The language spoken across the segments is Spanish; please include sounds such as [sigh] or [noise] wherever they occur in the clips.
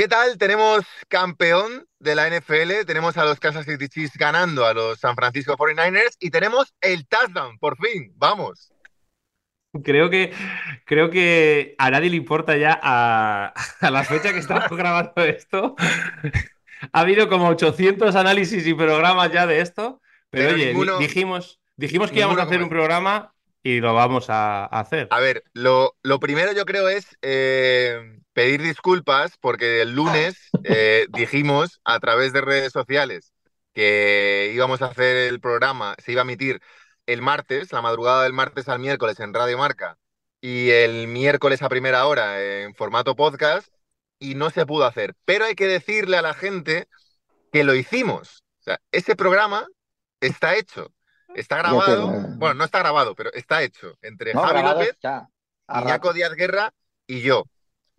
¿Qué tal? Tenemos campeón de la NFL, tenemos a los Kansas City Chiefs ganando a los San Francisco 49ers y tenemos el touchdown, por fin, vamos. Creo que, creo que a nadie le importa ya a, la fecha que estamos [laughs] grabando esto. Ha habido como 800 análisis y programas ya de esto, pero, oye, dijimos, dijimos que íbamos a hacer un programa y lo vamos a, hacer. A ver, lo, primero yo creo es eh, pedir disculpas porque el lunes eh, dijimos a través de redes sociales que íbamos a hacer el programa, se iba a emitir el martes, la madrugada del martes al miércoles en Radio Marca y el miércoles a primera hora en formato podcast y no se pudo hacer. Pero hay que decirle a la gente que lo hicimos. O sea, ese programa está hecho. Está grabado, bueno, no está grabado, pero está hecho entre Javi López, Iñaco Díaz Guerra y yo.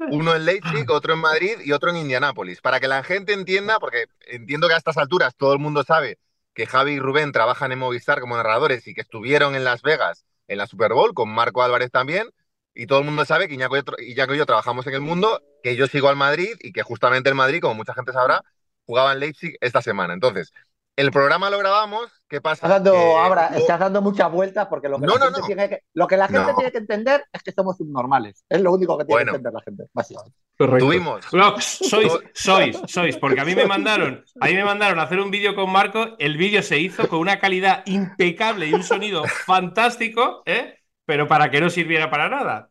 Uno en Leipzig, otro en Madrid y otro en Indianápolis. Para que la gente entienda, porque entiendo que a estas alturas todo el mundo sabe que Javi y Rubén trabajan en Movistar como narradores y que estuvieron en Las Vegas en la Super Bowl con Marco Álvarez también. Y todo el mundo sabe que Iñaco y yo trabajamos en el mundo, que yo sigo al Madrid y que justamente el Madrid, como mucha gente sabrá, jugaba en Leipzig esta semana. Entonces, el programa lo grabamos, ¿qué pasa? Estás dando, ahora, estás dando muchas vueltas porque lo que la gente, tiene que, lo que, la gente tiene que entender es que somos subnormales. Es lo único que tiene que entender la gente, básicamente. Tuvimos. sois, sois, sois, porque a mí me mandaron, a mí me mandaron a hacer un vídeo con Marco, el vídeo se hizo con una calidad impecable y un sonido fantástico, ¿eh? pero para que no sirviera para nada.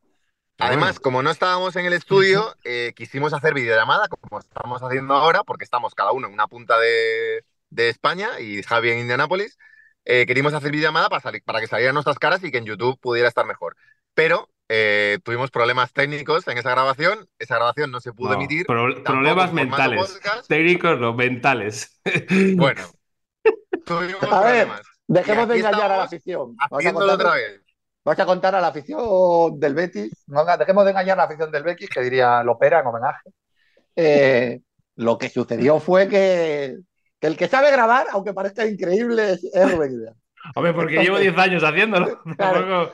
Además, como no estábamos en el estudio, eh, quisimos hacer videollamada, como estamos haciendo ahora, porque estamos cada uno en una punta de, de España y Javi en Indianápolis, eh, queríamos hacer videollamada para, para que salieran nuestras caras y que en YouTube pudiera estar mejor. Pero eh, tuvimos problemas técnicos en esa grabación, esa grabación no se pudo emitir. problemas mentales. Técnicos, no, mentales. [laughs] Bueno, tuvimos a ver, dejemos de engañar a la afición. Haciéndolo otra vez. Vas a contar a la afición del Betis, no, dejemos de engañar a la afición del Betis, que diría Lopera en homenaje. Eh, lo que sucedió fue que que el que sabe grabar, aunque parezca increíble, es Rubén [laughs] Hombre, porque llevo 10 años haciéndolo. [laughs]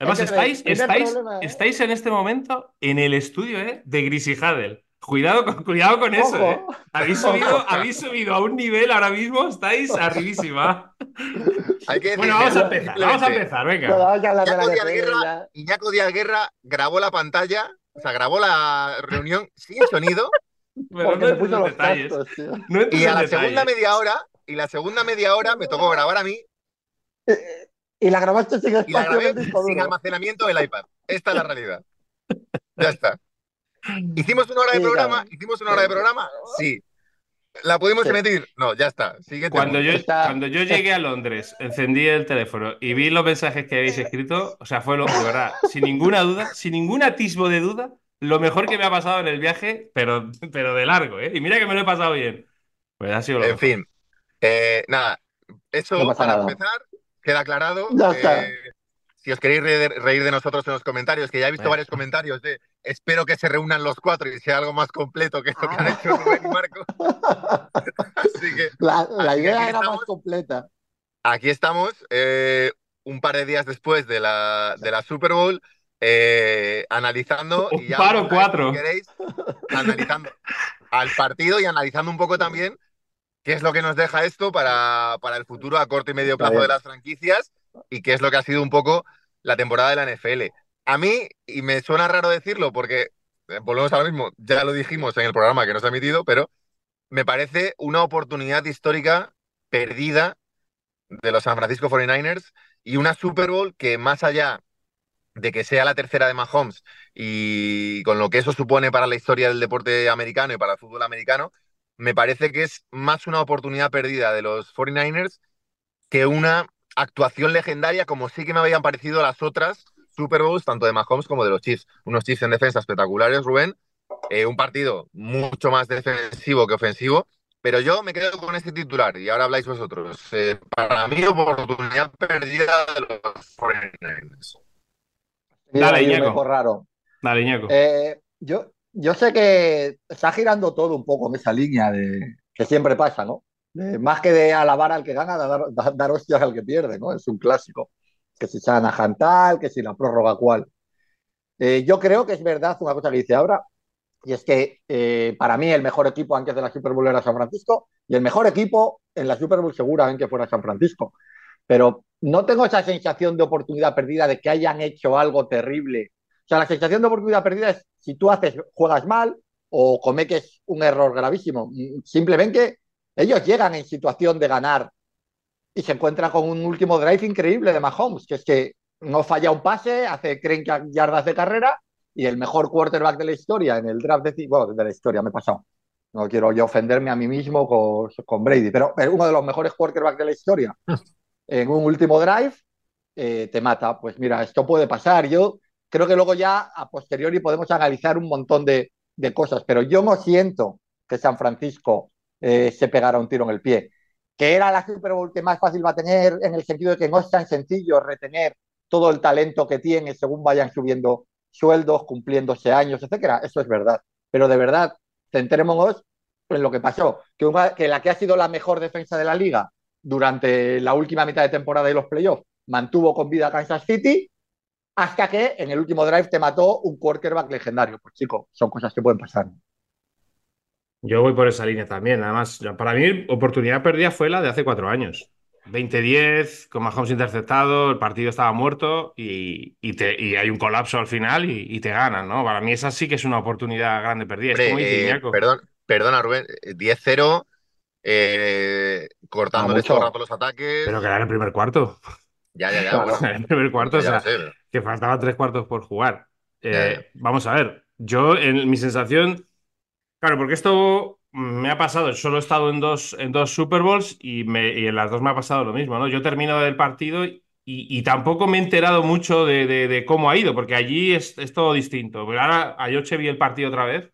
Además, estáis, estáis, estáis en este momento en el estudio ¿eh? de Grisy Hadel. Cuidado con, cuidado con eso, ¿eh? Habéis subido, habéis subido a un nivel ahora mismo, estáis arribísima. [laughs] bueno, vamos a empezar, vamos a empezar, venga. Iñaco Díaz Guerra grabó la pantalla, o sea, grabó la reunión sin sonido y a la segunda media hora, y la segunda media hora me tocó grabar a mí. Eh, y la grabaste sin, y sin almacenamiento del iPad. Esta es la realidad. Ya está. ¿Hicimos una hora de programa? ¿Hicimos una hora de programa? Sí. ¿La pudimos emitir? No, ya está. Cuando yo, cuando yo llegué a Londres, encendí el teléfono y vi los mensajes que habéis escrito, o sea, fue lo de verdad, sin ninguna duda, sin ningún atisbo de duda, lo mejor que me ha pasado en el viaje, pero, [laughs] pero de largo, ¿eh? Y mira que me lo he pasado bien. Pues ha sido lo En fin, eh, nada, eso para empezar, queda aclarado. Eh, si os queréis reír, de nosotros en los comentarios, que ya he visto varios comentarios de espero que se reúnan los cuatro y sea algo más completo que esto que han ah. hecho Rubén y Marco. [laughs] Así que. La, idea era más completa. Aquí estamos, eh, un par de días después de la, de la Super Bowl. Eh, analizando. [laughs] y paro cuatro. queréis, [laughs] analizando al partido y analizando un poco también qué es lo que nos deja esto para, para el futuro a corto y medio plazo de las franquicias y qué es lo que ha sido un poco la temporada de la NFL. A mí, y me suena raro decirlo porque eh, volvemos ahora mismo, ya lo dijimos en el programa que nos ha emitido, pero me parece una oportunidad histórica perdida de los San Francisco 49ers y una Super Bowl que más allá de que sea la tercera de Mahomes y con lo que eso supone para la historia del deporte americano y para el fútbol americano, me parece que es más una oportunidad perdida de los 49ers que una actuación legendaria como sí que me habían parecido las otras Super Bowls, tanto de Mahomes como de los Chiefs. Unos Chiefs en defensa espectaculares, Rubén. Eh, un partido mucho más defensivo que ofensivo. Pero yo me quedo con este titular y ahora habláis vosotros. Eh, para mí, oportunidad perdida de los 49ers. Dale, Iñaco. raro. Dale, Iñaco. Eh, yo, yo sé que está girando todo un poco en esa línea de que siempre pasa, ¿no? más que de alabar al que gana, dar, dar, hostias al que pierde, ¿no? Es un clásico. Que si sana Jantal, que si la prórroga cual. Eh, yo creo que es verdad una cosa que dice ahora, Y es que eh, para mí el mejor equipo antes de la Super Bowl era San Francisco y el mejor equipo en la Super Bowl seguramente fuera San Francisco. Pero no tengo esa sensación de oportunidad perdida de que hayan hecho algo terrible. O sea, la sensación de oportunidad perdida es si tú haces, juegas mal o cometes un error gravísimo. Simplemente ellos llegan en situación de ganar y se encuentran con un último drive increíble de Mahomes, que es que no falla un pase, hace 30 yardas de carrera y el mejor quarterback de la historia en el draft de, bueno, de la historia, me he pasado. No quiero yo ofenderme a mí mismo con, con Brady, pero, uno de los mejores quarterbacks de la historia [laughs] en un último drive eh, te mata. Pues mira, esto puede pasar. Yo creo que luego ya a posteriori podemos analizar un montón de, cosas, pero yo no siento que San Francisco eh, se pegara un tiro en el pie. Que era la Super Bowl que más fácil va a tener en el sentido de que no es tan sencillo retener todo el talento que tiene según vayan subiendo sueldos, cumpliéndose años, etcétera. Eso es verdad. Pero de verdad, centrémonos en lo que pasó. Que, que la que ha sido la mejor defensa de la liga durante la última mitad de temporada de los playoffs mantuvo con vida a Kansas City hasta que en el último drive te mató un quarterback legendario. Pues chico, son cosas que pueden pasar. Yo voy por esa línea también. Además, para mí, oportunidad perdida fue la de hace cuatro años. 20-10, con Mahomes interceptado, el partido estaba muerto y, y, hay un colapso al final y, te ganan, ¿no? Para mí esa sí que es una oportunidad grande perdida. Eh, perdón, perdona, Rubén, 10-0, eh, cortando eh, todos los ataques. Pero que era en el primer cuarto. Ya, ya, ya. [laughs] en el primer cuarto, o sea, que faltaban tres cuartos por jugar. Eh, vamos a ver, yo en mi sensación, claro, porque esto me ha pasado, solo he estado en dos, en dos Super Bowls y, me, y en las dos me ha pasado lo mismo, ¿no? Yo termino el partido y, y tampoco me he enterado mucho de, de, cómo ha ido, porque allí es, es, todo distinto. Pero ahora, anoche vi el partido otra vez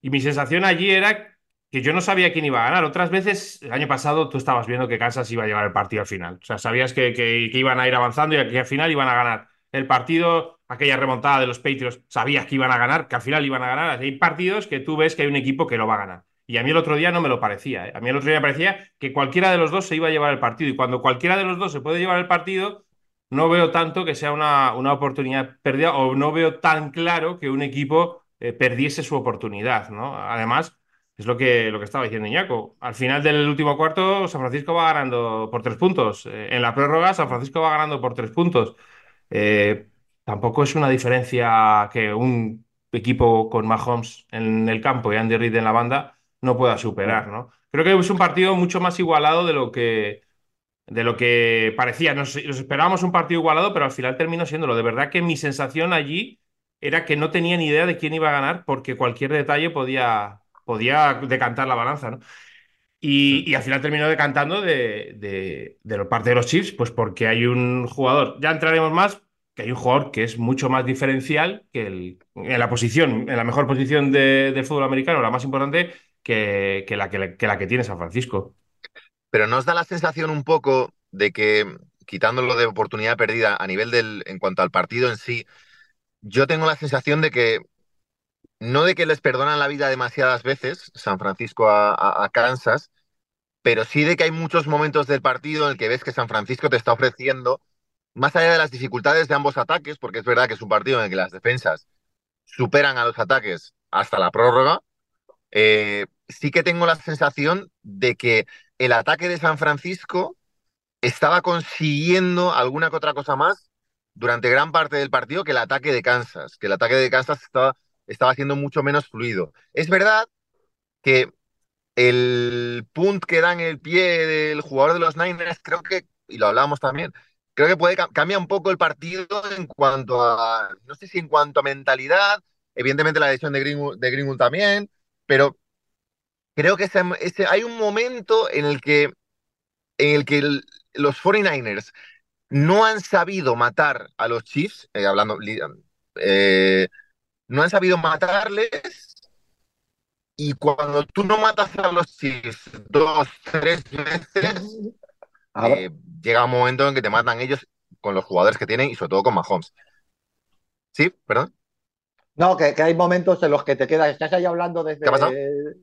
y mi sensación allí era que yo no sabía quién iba a ganar. Otras veces, el año pasado, tú estabas viendo que Kansas iba a llevar el partido al final. O sea, sabías que, iban a ir avanzando y que al final iban a ganar. El partido, aquella remontada de los Patriots, sabías que iban a ganar, que al final iban a ganar. Hay partidos que tú ves que hay un equipo que lo va a ganar. Y a mí el otro día no me lo parecía. ¿eh? A mí el otro día parecía que cualquiera de los dos se iba a llevar el partido. Y cuando cualquiera de los dos se puede llevar el partido, no veo tanto que sea una, una oportunidad perdida o no veo tan claro que un equipo eh, perdiese su oportunidad. ¿no? Además, es lo que, lo que estaba diciendo Iñaco. Al final del último cuarto, San Francisco va ganando por tres puntos. Eh, en la prórroga, San Francisco va ganando por tres puntos. tampoco es una diferencia que un equipo con Mahomes en el campo y Andy Reid en la banda no pueda superar, ¿no? Creo que es un partido mucho más igualado de lo que, de lo que parecía. Nos, esperábamos un partido igualado, pero al final terminó siéndolo. De verdad que mi sensación allí era que no tenía ni idea de quién iba a ganar porque cualquier detalle podía, podía decantar la balanza, ¿no? Y, al final terminó decantando de, de, de parte de los Chiefs, pues porque hay un jugador, ya entraremos más, que hay un jugador que es mucho más diferencial que en la posición, en la mejor posición del fútbol americano, la más importante, que, la, que, la que tiene San Francisco. Pero nos da la sensación un poco de que, quitándolo de oportunidad perdida a nivel del, en cuanto al partido en sí, yo tengo la sensación de que no de que les perdonan la vida demasiadas veces, San Francisco a, Kansas, pero sí de que hay muchos momentos del partido en el que ves que San Francisco te está ofreciendo, más allá de las dificultades de ambos ataques, porque es verdad que es un partido en el que las defensas superan a los ataques hasta la prórroga, eh, sí que tengo la sensación de que el ataque de San Francisco estaba consiguiendo alguna que otra cosa más durante gran parte del partido que el ataque de Kansas, que el ataque de Kansas estaba, estaba siendo mucho menos fluido. Es verdad que el punt que da en el pie del jugador de los Niners, creo que, y lo hablábamos también, creo que puede cambiar un poco el partido en cuanto a, no sé si en cuanto a mentalidad, evidentemente la decisión de Greenwood, de Greenwood también, pero creo que hay un momento en el que, en el que los 49ers no han sabido matar a los Chiefs, eh, hablando, eh, no han sabido matarles. Y cuando tú no matas a los Chiefs dos, tres veces, [laughs] eh, llega un momento en que te matan ellos con los jugadores que tienen y sobre todo con Mahomes. ¿Sí? ¿Perdón? No, que, hay momentos en los que te quedas, estás ahí hablando desde,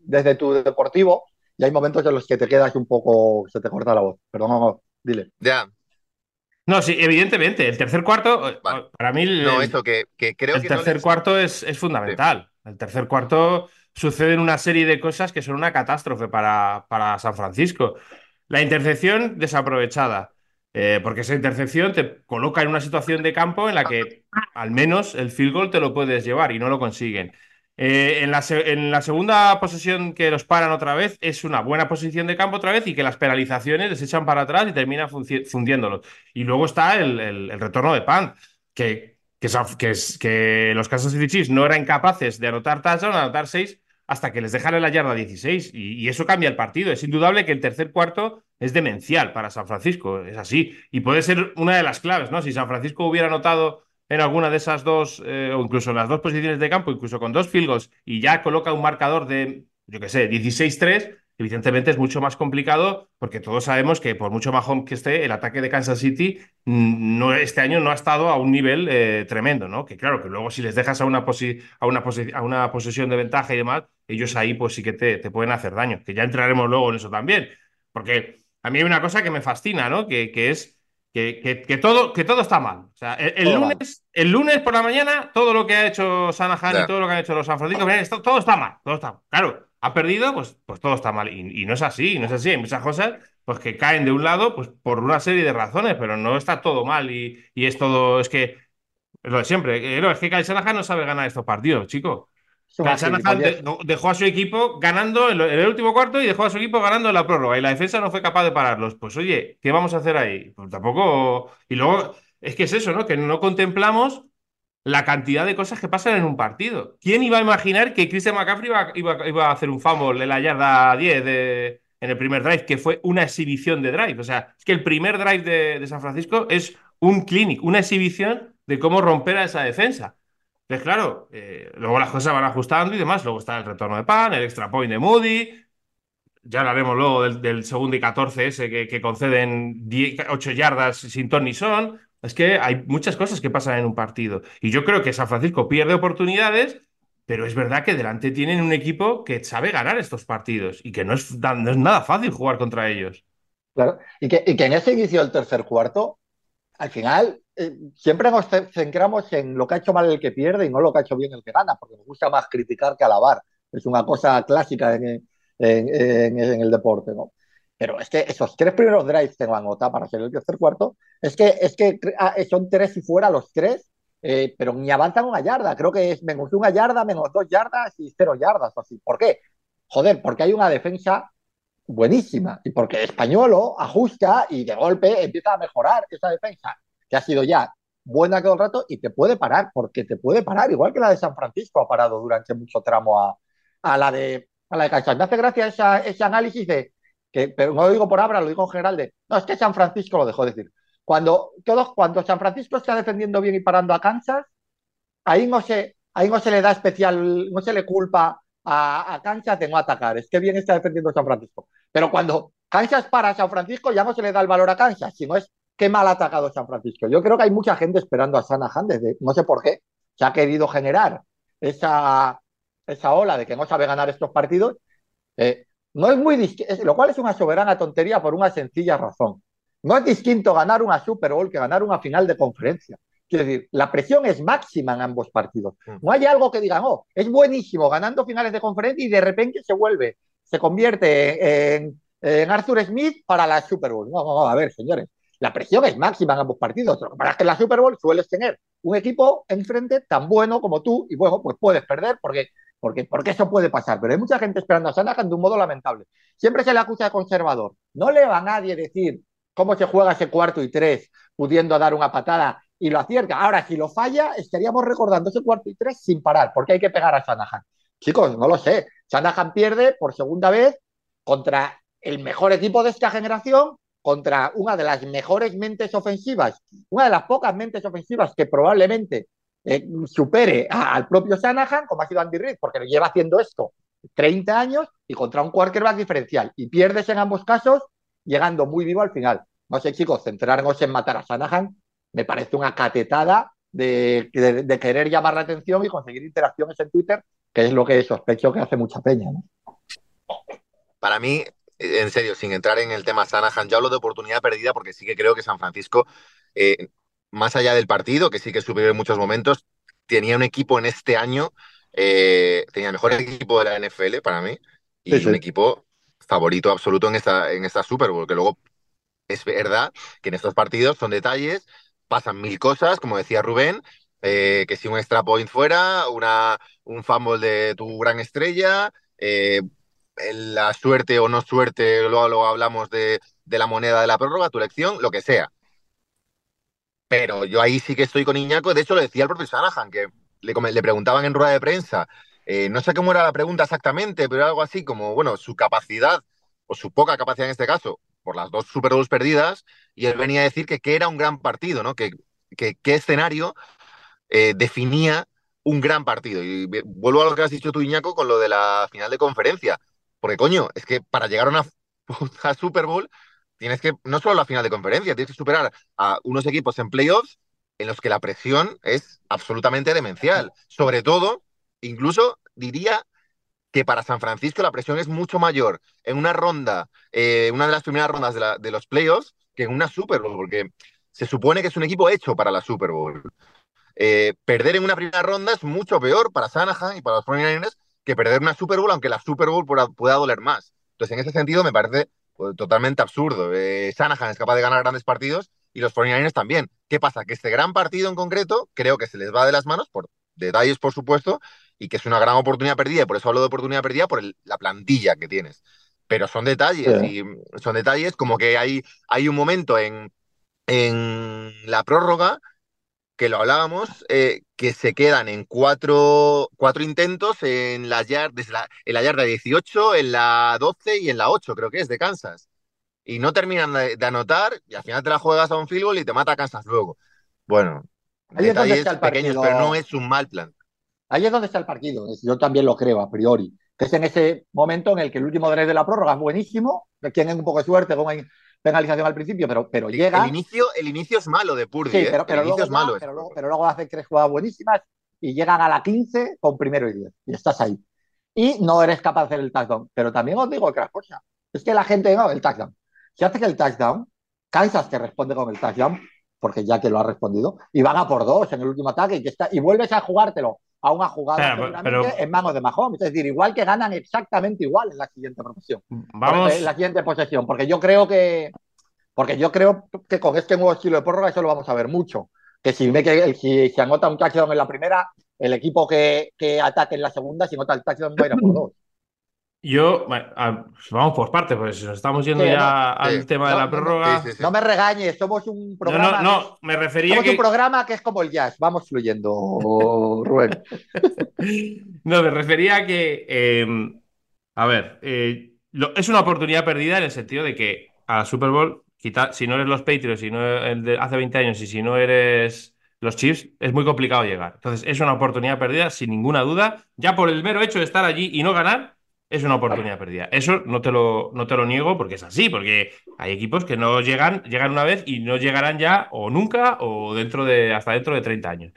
desde tu deportivo y hay momentos en los que te quedas un poco, se te corta la voz. Perdón, no, dile. Ya. No, sí, evidentemente. El tercer cuarto, para mí. no, eso que, creo el tercer cuarto es, es fundamental. El tercer cuarto suceden una serie de cosas que son una catástrofe para, para San Francisco. La intercepción desaprovechada, eh, porque esa intercepción te coloca en una situación de campo en la que al menos el field goal te lo puedes llevar y no lo consiguen. Eh, en, la, en, la, segunda posesión que los paran otra vez es una buena posición de campo otra vez y que las penalizaciones les echan para atrás y terminan fundiéndolos. Y luego está el, el, retorno de Pan, que, que, que, los Kansas City Chiefs no eran capaces de anotar touchdown, anotar seis, hasta que les dejan en la yarda 16. Y, y, eso cambia el partido. Es indudable que el tercer cuarto es demencial para San Francisco. Es así. Y puede ser una de las claves, ¿no? Si San Francisco hubiera anotado en alguna de esas dos, eh, o incluso en las dos posiciones de campo, incluso con dos field goals, y ya coloca un marcador de, yo qué sé, 16-3, evidentemente es mucho más complicado porque todos sabemos que por mucho home que esté, el ataque de Kansas City mm, no, este año no ha estado a un nivel eh, tremendo, ¿no? Que claro, que luego si les dejas a una, a, una a una de ventaja y demás, ellos ahí pues sí que te, te, pueden hacer daño, que ya entraremos luego en eso también, porque a mí hay una cosa que me fascina, ¿no? Que, que es que, todo, que todo está mal. O sea, el, lunes, el lunes por la mañana, todo lo que ha hecho Sanahan y todo lo que han hecho los San Francisco, todo está mal. Todo está Claro, ha perdido, pues, pues todo está mal. Y, no es así, no es así. Hay muchas cosas pues, que caen de un lado pues, por una serie de razones, pero no está todo mal. Y, y es todo, es que, lo de siempre, es que Kyle Shanahan no sabe ganar estos partidos, chicos dejó a su equipo ganando en, el último cuarto y dejó a su equipo ganando en la prórroga y la defensa no fue capaz de pararlos. Pues oye, ¿qué vamos a hacer ahí? Pues tampoco. Y luego, es que es eso, ¿no? Que no contemplamos la cantidad de cosas que pasan en un partido. ¿Quién iba a imaginar que Christian McCaffrey iba, a hacer un fumble en la yarda 10 de, en el primer drive, que fue una exhibición de drive? O sea, es que el primer drive de, de San Francisco es un clinic, una exhibición de cómo romper a esa defensa. Entonces, claro, eh, luego las cosas van ajustando y demás. Luego está el retorno de Pan, el extra point de Moody. Ya hablaremos luego del, segundo y 14 ese que, conceden 8 yardas sin ton son. Es que hay muchas cosas que pasan en un partido. Y yo creo que San Francisco pierde oportunidades, pero es verdad que delante tienen un equipo que sabe ganar estos partidos y que no es, nada fácil jugar contra ellos. Claro, y y que en ese inicio del tercer cuarto, al final eh, siempre nos centramos en lo que ha hecho mal el que pierde y no lo que ha hecho bien el que gana, porque nos gusta más criticar que alabar. Es una cosa clásica en, el deporte, ¿no? Pero es que esos tres primeros drives que van a para ser el tercer cuarto, es que, es que ah, son tres y fuera los tres, eh, pero ni avanzan una yarda. Creo que es menos una yarda, menos dos yardas y cero yardas. Así. ¿Por qué? Joder, porque hay una defensa buenísima y porque Españolo ajusta y de golpe empieza a mejorar esa defensa que ha sido ya buena todo el rato y te puede parar, porque te puede parar, igual que la de San Francisco ha parado durante mucho tramo a, a la de a la de Me hace gracia ese análisis de que, pero no lo digo por abra, lo digo en general de no, es que San Francisco lo dejó decir. Cuando, todos, cuando San Francisco está defendiendo bien y parando a Kansas, ahí no se, ahí no se le da especial, no se le culpa a, a Kansas de no atacar. Es que bien está defendiendo San Francisco. Pero cuando Kansas para San Francisco, ya no se le da el valor a Kansas, sino es qué mal ha atacado San Francisco. Yo creo que hay mucha gente esperando a Sanahan desde, no sé por qué, se ha querido generar esa, esa ola de que no sabe ganar estos partidos. Eh, no es muy lo cual es una soberana tontería por una sencilla razón. No es distinto ganar una Super Bowl que ganar una final de conferencia. Quiero decir, la presión es máxima en ambos partidos. Mm. No hay algo que digan, oh, es buenísimo ganando finales de conferencia y de repente se vuelve, se convierte en, en Arthur Smith para la Super Bowl. No, no, no, a ver, señores la presión es máxima en ambos partidos. Lo que pasa es que en la Super Bowl sueles tener un equipo enfrente tan bueno como tú y bueno, pues puedes perder porque, porque, porque eso puede pasar. Pero hay mucha gente esperando a Sanahan de un modo lamentable. Siempre se le acusa de conservador. No le va a nadie decir cómo se juega ese cuarto y tres pudiendo dar una patada y lo acierta. Ahora, si lo falla, estaríamos recordando ese cuarto y tres sin parar porque hay que pegar a Sanahan. Chicos, no lo sé. Sanahan pierde por segunda vez contra el mejor equipo de esta generación contra una de las mejores mentes ofensivas, una de las pocas mentes ofensivas que probablemente eh, supere al propio Shanahan, como ha sido Andy Reid, porque lleva haciendo esto 30 años y contra un quarterback diferencial. Y pierdes en ambos casos, llegando muy vivo al final. No sé, chicos, centrarnos en matar a Shanahan me parece una catetada de, de, querer llamar la atención y conseguir interacciones en Twitter, que es lo que sospecho que hace mucha peña. Para mí, en serio, sin entrar en el tema Sanahan, yo hablo de oportunidad perdida porque sí que creo que San Francisco, eh, más allá del partido, que sí que superior en muchos momentos, tenía un equipo en este año eh, tenía el mejor equipo de la NFL para mí y un equipo favorito absoluto en esta, en esta Super Bowl, que luego es verdad que en estos partidos son detalles, pasan mil cosas, como decía Rubén, eh, que si un extra point fuera, una, un fumble de tu gran estrella, eh, la suerte o no suerte, luego, hablamos de, de, la moneda de la prórroga, tu elección, lo que sea. Pero yo ahí sí que estoy con Iñaco, de hecho lo decía el propio Sanahan, que le, le preguntaban en rueda de prensa, eh, no sé cómo era la pregunta exactamente, pero algo así como, bueno, su capacidad, o su poca capacidad en este caso, por las dos Super Bowls perdidas, y él venía a decir que, que era un gran partido, ¿no? Que, que qué escenario eh, definía un gran partido. Y vuelvo a lo que has dicho tú, Iñaco, con lo de la final de conferencia. Porque, coño, es que para llegar a una [laughs] Super Bowl tienes que, no solo la final de conferencia, tienes que superar a unos equipos en playoffs en los que la presión es absolutamente demencial. Sobre todo, incluso diría que para San Francisco la presión es mucho mayor en una ronda, eh, una de las primeras rondas de, de, los playoffs, que en una Super Bowl, porque se supone que es un equipo hecho para la Super Bowl. Eh, perder en una primera ronda es mucho peor para Sanahan y para los 49ers que perder una Super Bowl, aunque la Super Bowl pueda, doler más. Entonces, en ese sentido, me parece pues, totalmente absurdo. Eh, Sanahan es capaz de ganar grandes partidos y los 49ers también. ¿Qué pasa? Que este gran partido en concreto creo que se les va de las manos por detalles, por supuesto, y que es una gran oportunidad perdida, y por eso hablo de oportunidad perdida por la plantilla que tienes. Pero son detalles, y son detalles como que hay, hay un momento en, en la prórroga que lo hablábamos, eh, que se quedan en cuatro, cuatro intentos en la, yard, desde la, en la yarda 18, en la 12 y en la 8, creo que es, de Kansas. Y no terminan de, anotar y al final te la juegas a un field goal y te mata Kansas luego. Bueno, Ahí es donde está el pequeños, pero no es un mal plan. Ahí es donde está el partido, yo también lo creo a priori, que es en ese momento en el que el último drive de la prórroga es buenísimo, tienen un poco de suerte, hay penalización al principio, pero, pero llega. El inicio, el inicio es malo de Purdy. Sí, ¿eh? pero, pero, luego, es malo. Pero, luego, pero luego hace tres jugadas buenísimas y llegan a la 15 con primero y 10. Y estás ahí. Y no eres capaz de hacer el touchdown. Pero también os digo otra cosa. Es que la gente, no, el touchdown. Si haces el touchdown, Kansas te responde con el touchdown, porque ya te lo ha respondido, y van a por dos en el último ataque y, está, y vuelves a jugártelo a una jugada en manos de Mahomes. Es decir, igual que ganan exactamente igual en la siguiente posesión. Vamos. En la siguiente posesión. Porque yo creo que. Porque yo creo que con este nuevo estilo de prórroga eso lo vamos a ver mucho. Que si, ve que, si se anota un touchdown en la primera, el equipo que, que ataque en la segunda, si nota el touchdown, va a ir a por dos. Yo, vamos por partes, pues nos estamos yendo ya al tema de la prórroga. No, me regañes, somos un programa. No, no, me refería somos un programa que es como el jazz, vamos fluyendo, [laughs] Rubén. no, me refería a que, em, a ver, eh, es una oportunidad perdida en el sentido de que a la Super Bowl, si no eres los Patriots, si no el de hace 20 años y si no eres los Chiefs, es muy complicado llegar. Entonces, es una oportunidad perdida, sin ninguna duda, ya por el mero hecho de estar allí y no ganar es una oportunidad perdida. Eso no te, lo, no te lo niego porque es así, porque hay equipos que no llegan, llegan una vez y no llegarán ya o nunca o dentro de, hasta dentro de 30 años.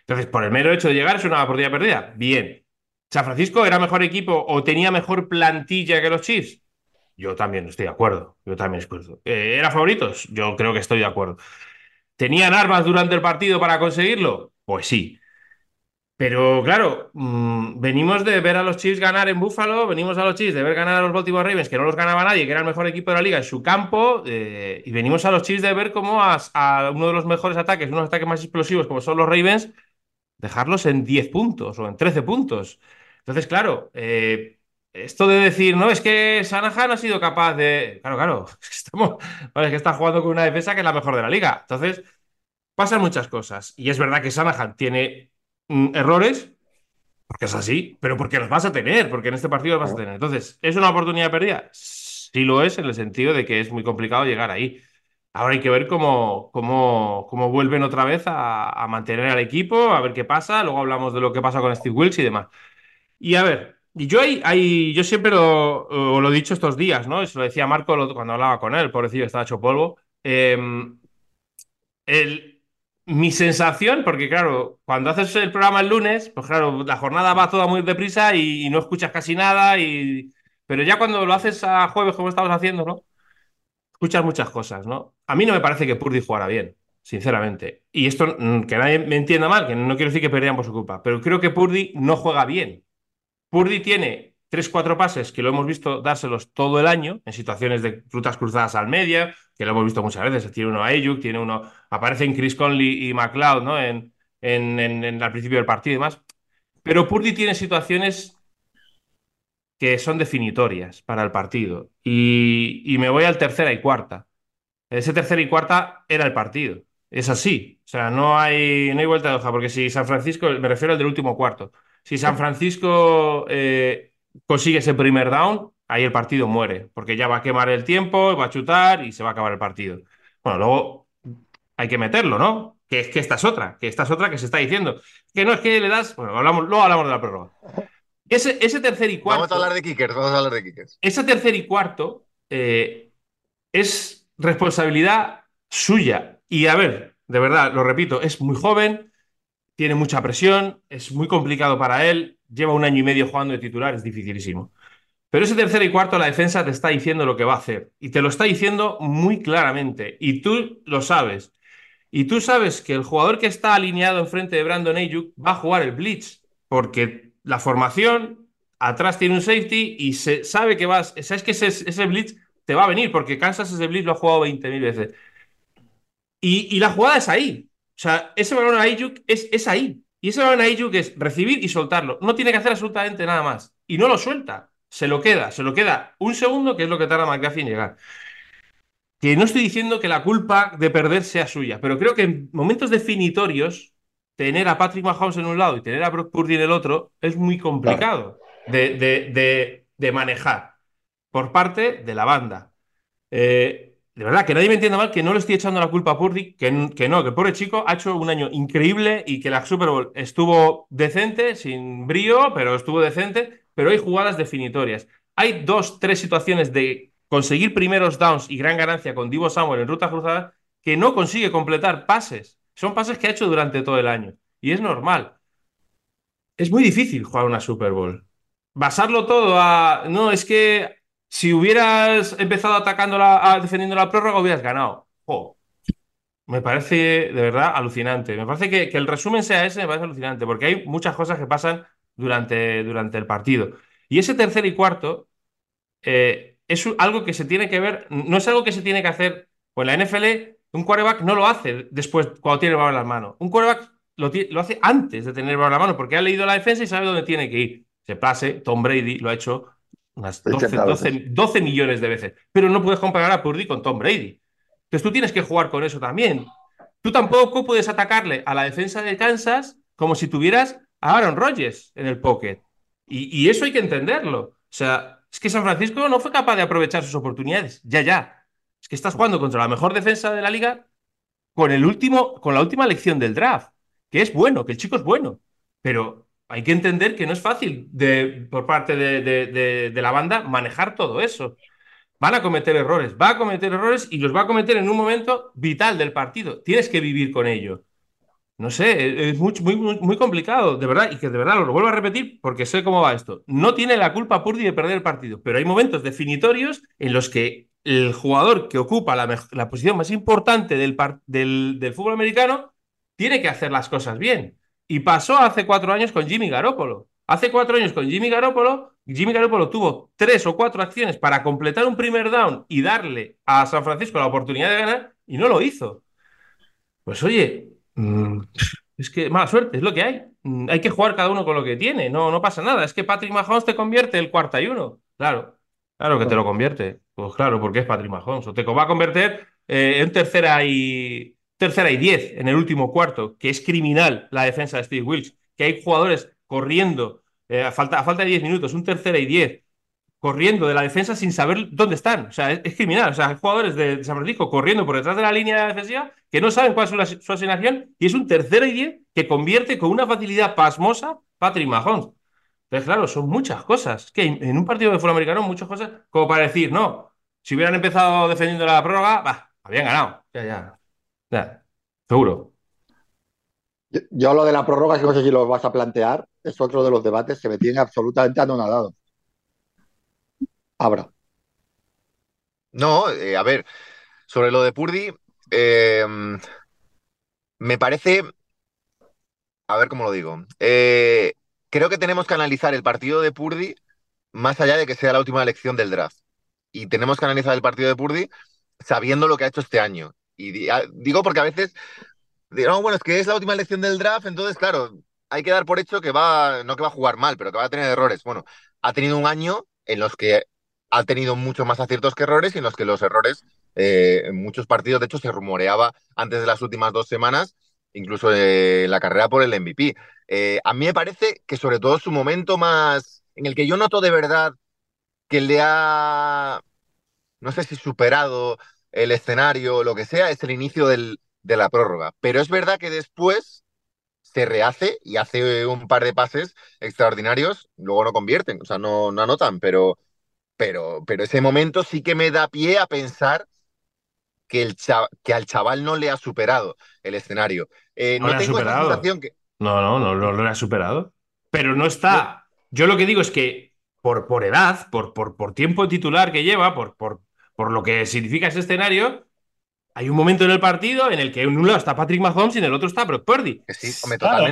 Entonces, por el mero hecho de llegar es una oportunidad perdida. Bien. ¿San Francisco era mejor equipo o tenía mejor plantilla que los Chiefs? Yo también estoy de acuerdo. Yo también estoy de acuerdo. Eh, ¿Eran favoritos? Yo creo que estoy de acuerdo. ¿Tenían armas durante el partido para conseguirlo? Pues sí. Pero claro, mm, venimos de ver a los Chiefs ganar en Buffalo, venimos a los Chiefs de ver ganar a los Baltimore Ravens, que no los ganaba nadie, que era el mejor equipo de la liga en su campo, eh, y venimos a los Chiefs de ver cómo a, uno de los mejores ataques, uno de los ataques más explosivos como son los Ravens, dejarlos en 10 puntos o en 13 puntos. Entonces, claro, eh, esto de decir, no, es que Sanahan ha sido capaz de. Claro, claro, [laughs] estamos... es que está jugando con una defensa que es la mejor de la liga. Entonces, pasan muchas cosas. Y es verdad que Sanahan tiene Mm, errores, porque es así, pero porque los vas a tener, porque en este partido los vas a tener. Entonces, ¿es una oportunidad perdida? Sí lo es, en el sentido de que es muy complicado llegar ahí. Ahora hay que ver cómo, cómo, cómo vuelven otra vez a, mantener al equipo, a ver qué pasa. Luego hablamos de lo que pasa con Steve Wilkes y demás. Y a ver, y yo, hay, yo siempre lo, lo, he dicho estos días, ¿no? Eso lo decía Marco cuando hablaba con él, pobrecillo, estaba hecho polvo. Em, el, mi sensación, porque claro, cuando haces el programa el lunes, pues claro, la jornada va toda muy deprisa y, no escuchas casi nada, y... pero ya cuando lo haces a jueves como estamos haciendo, ¿no? Escuchas muchas cosas, ¿no? A mí no me parece que Purdy jugara bien. Sinceramente. Y esto, mm, que nadie me entienda mal, que no quiero decir que perdían por su culpa, pero creo que Purdy no juega bien. Purdy tiene tres, cuatro pases que lo hemos visto dárselos todo el año en situaciones de rutas cruzadas al media, que lo hemos visto muchas veces. Tiene uno a Ayuk, tiene uno, aparecen Chris Conley y McLeod, ¿no? En, en, en, al principio del partido y demás. Pero Purdy tiene situaciones que son definitorias para el partido. Y, y me voy al tercera y cuarta. Ese tercera y cuarta era el partido. Es así. O sea, no hay, no hay vuelta de hoja, porque si San Francisco, me refiero al del último cuarto, si San Francisco eh, consigue ese primer down, ahí el partido muere, porque ya va a quemar el tiempo, va a chutar y se va a acabar el partido. Bueno, luego hay que meterlo, ¿no? Que es que esta es otra, que esta es otra que se está diciendo. Que no es que le das, bueno, hablamos, luego hablamos de la prórroga. Ese, ese tercer y cuarto. Vamos a hablar de kickers, vamos a hablar de kickers. Ese tercer y cuarto eh, es responsabilidad suya. Y a ver, de verdad, lo repito, es muy joven, tiene mucha presión, es muy complicado para él, lleva un año y medio jugando de titular, es dificilísimo. Pero ese tercer y cuarto la defensa te está diciendo lo que va a hacer y te lo está diciendo muy claramente y tú lo sabes. Y tú sabes que el jugador que está alineado enfrente de Brandon Ayuk va a jugar el blitz porque la formación atrás tiene un safety y se sabe que vas, sabes que ese, blitz te va a venir porque Kansas ese blitz lo ha jugado 20.000 veces. Y, la jugada es ahí. O sea, ese balón Ayuk es ahí. Y ese balón a Ayuk es recibir y soltarlo. No tiene que hacer absolutamente nada más. Y no lo suelta. Se lo queda. Se lo queda un segundo, que es lo que tarda McGuffin en llegar. Que no estoy diciendo que la culpa de perder sea suya, pero creo que en momentos definitorios, tener a Patrick Mahomes en un lado y tener a Brock Purdy en el otro es muy complicado de, de, de, de manejar por parte de la banda. Eh, de verdad, que nadie me entienda mal, que no le estoy echando la culpa a Purdy, que, no, que el pobre chico ha hecho un año increíble y que la Super Bowl estuvo decente, sin brío, pero estuvo decente, pero hay jugadas definitorias. Hay dos, tres situaciones de conseguir primeros downs y gran ganancia con Divo Samuel en ruta cruzada que no consigue completar pases. Son pases que ha hecho durante todo el año. Y es normal. Es muy difícil jugar una Super Bowl. Basarlo todo a. No, es que si hubieras empezado atacando la, defendiendo la prórroga, hubieras ganado. me parece de verdad alucinante. Me parece que, el resumen sea ese, me parece alucinante, porque hay muchas cosas que pasan durante, durante el partido. Y ese tercer y cuarto eh, es algo que se tiene que ver, no es algo que se tiene que hacer. Pues la NFL, un quarterback no lo hace después cuando tiene el balón en las manos. Un quarterback lo, lo, hace antes de tener el balón en la mano, porque ha leído la defensa y sabe dónde tiene que ir. Se pase, Tom Brady lo ha hecho unas 12, millones de veces. Pero no puedes comparar a Purdy con Tom Brady. Entonces tú tienes que jugar con eso también. Tú tampoco puedes atacarle a la defensa de Kansas como si tuvieras a Aaron Rodgers en el pocket. Y, eso hay que entenderlo. O sea, es que San Francisco no fue capaz de aprovechar sus oportunidades. Ya, ya. Es que estás jugando contra la mejor defensa de la liga con, el último, con la última elección del draft. Que es bueno, que el chico es bueno. Pero hay que entender que no es fácil de, por parte de, la banda manejar todo eso. Van a cometer errores, va a cometer errores y los va a cometer en un momento vital del partido. Tienes que vivir con ello. No sé, es muy, complicado, de verdad, y que de verdad lo vuelvo a repetir porque sé cómo va esto. No tiene la culpa Purdy de perder el partido, pero hay momentos definitorios en los que el jugador que ocupa la, posición más importante del fútbol americano tiene que hacer las cosas bien. Y pasó hace cuatro años con Jimmy Garoppolo. Hace cuatro años con Jimmy Garoppolo, Jimmy Garoppolo tuvo tres o cuatro acciones para completar un primer down y darle a San Francisco la oportunidad de ganar y no lo hizo. Pues oye, mm, es que mala suerte, es lo que hay. Mm, hay que jugar cada uno con lo que tiene, no, no pasa nada. Es que Patrick Mahomes te convierte el cuarta y uno. Claro, claro que te lo convierte. Pues claro, porque es Patrick Mahomes. O te va a convertir eh, en tercera y tercera y diez en el último cuarto, que es criminal la defensa de Steve Wilkes, que hay jugadores corriendo eh, a, falta, falta de diez minutos, un tercera y diez, corriendo de la defensa sin saber dónde están. O sea, es, criminal. O sea, hay jugadores de, San Francisco corriendo por detrás de la línea defensiva que no saben cuál es su, asignación y es un tercera y diez que convierte con una facilidad pasmosa Patrick Mahomes. Entonces, claro, son muchas cosas. Que en un partido de fútbol americano, muchas cosas como para decir, no, si hubieran empezado defendiendo la prórroga, bah, habían ganado. Ya, ya seguro. Yo, lo de la prórroga, no sé si lo vas a plantear, es otro de los debates que me tiene absolutamente anonadado. Abra. No, eh, a ver, sobre lo de Purdy, eh, me parece, a ver cómo lo digo, eh, creo que tenemos que analizar el partido de Purdy más allá de que sea la última elección del draft. Y tenemos que analizar el partido de Purdy sabiendo lo que ha hecho este año. Y ah, digo porque a veces, no, bueno, es que es la última elección del draft, entonces, claro, hay que dar por hecho que va, no que va a jugar mal, pero que va a tener errores. Bueno, ha tenido un año en los que ha tenido mucho más aciertos que errores y en los que los errores eh, en muchos partidos, de hecho, se rumoreaba antes de las últimas dos semanas, incluso en la carrera por el MVP. Eh, a mí me parece que sobre todo su momento más, en el que yo noto de verdad que le ha, no sé si superado el escenario o lo que sea, es el inicio del, de la prórroga. Pero es verdad que después se rehace y hace un par de pases extraordinarios, luego no convierten, o sea, no, no anotan, pero, pero, pero ese momento sí que me da pie a pensar que, el que al chaval no le ha superado el escenario. Eh, no, tengo esa sensación que. No, no, no, no, lo ha superado. Pero no está. Yo lo que digo es que por, por edad, por, por, por tiempo titular que lleva, por, por, por lo que significa ese escenario, hay un momento en el partido en el que en un lado está Patrick Mahomes y en el otro está Brock Purdy. Sí,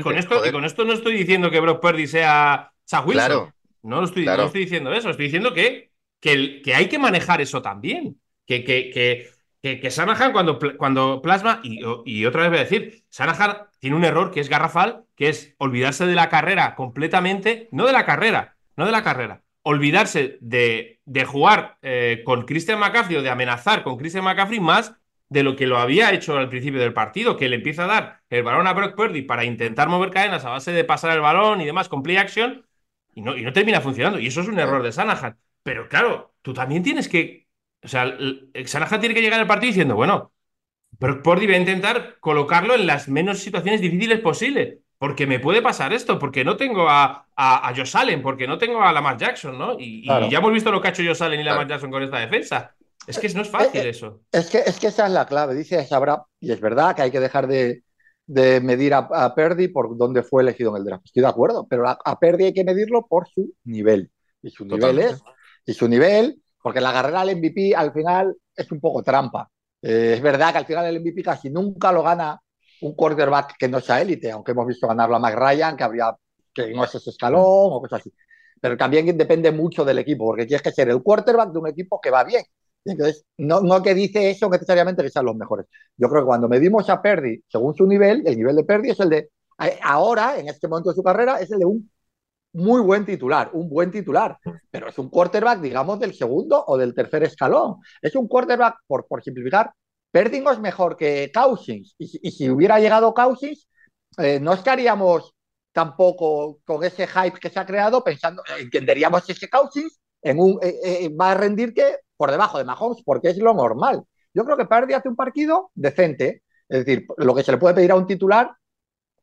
con esto, y con esto no estoy diciendo que Brock Purdy sea, sea Claro, no, lo estoy, no estoy diciendo eso. Estoy diciendo que, que, que hay que manejar eso también. Que, que, que, que, que Sanahan cuando, cuando plasma, y, y, otra vez voy a decir, Sanahan tiene un error que es garrafal, que es olvidarse de la carrera completamente, no de la carrera, no de la carrera, olvidarse de, jugar eh, con Christian McCaffrey o de amenazar con Christian McCaffrey más de lo que lo había hecho al principio del partido, que le empieza a dar el balón a Brock Purdy para intentar mover cadenas a base de pasar el balón y demás con play action, y no, y no termina funcionando. Y eso es un error de Sanahan. Pero claro, tú también tienes que. O sea, Sanahan tiene que llegar al partido diciendo, bueno, Brock Purdy va a intentar colocarlo en las menos situaciones difíciles posibles porque me puede pasar esto, porque no tengo a, a, a Josh Allen, porque no tengo a Lamar Jackson, ¿no? Y, ya hemos visto lo que ha hecho Josh Allen y Lamar Jackson con esta defensa. Es que no es fácil eh, eh, eso. Es que, es que esa es la clave, dice Sabra, y es verdad que hay que dejar de, de medir a, a, Perdi por dónde fue elegido en el draft. Estoy de acuerdo, pero a, a Perdi hay que medirlo por su nivel. Y su nivel es, y su nivel, porque la carrera al MVP al final es un poco trampa. Eh, es verdad que al final el MVP casi nunca lo gana un quarterback que no sea élite, aunque hemos visto ganarlo a Mac Ryan, que habría que no es ese escalón o cosas así. Pero también depende mucho del equipo, porque tienes que ser el quarterback de un equipo que va bien. Entonces, no, no que dice eso necesariamente que sean los mejores. Yo creo que cuando medimos a Perdi según su nivel, el nivel de Perdi es el de ahora, en este momento de su carrera, es el de un muy buen titular, un buen titular, pero es un quarterback, digamos, del segundo o del tercer escalón. Es un quarterback, por, por simplificar, Perding es mejor que Cousins. Y, y, si hubiera llegado Cousins, eh, no estaríamos tampoco con ese hype que se ha creado pensando, entenderíamos que ese Cousins en un, eh, eh, va a rendir que por debajo de Mahomes, porque es lo normal. Yo creo que Purdy hace un partido decente, es decir, lo que se le puede pedir a un titular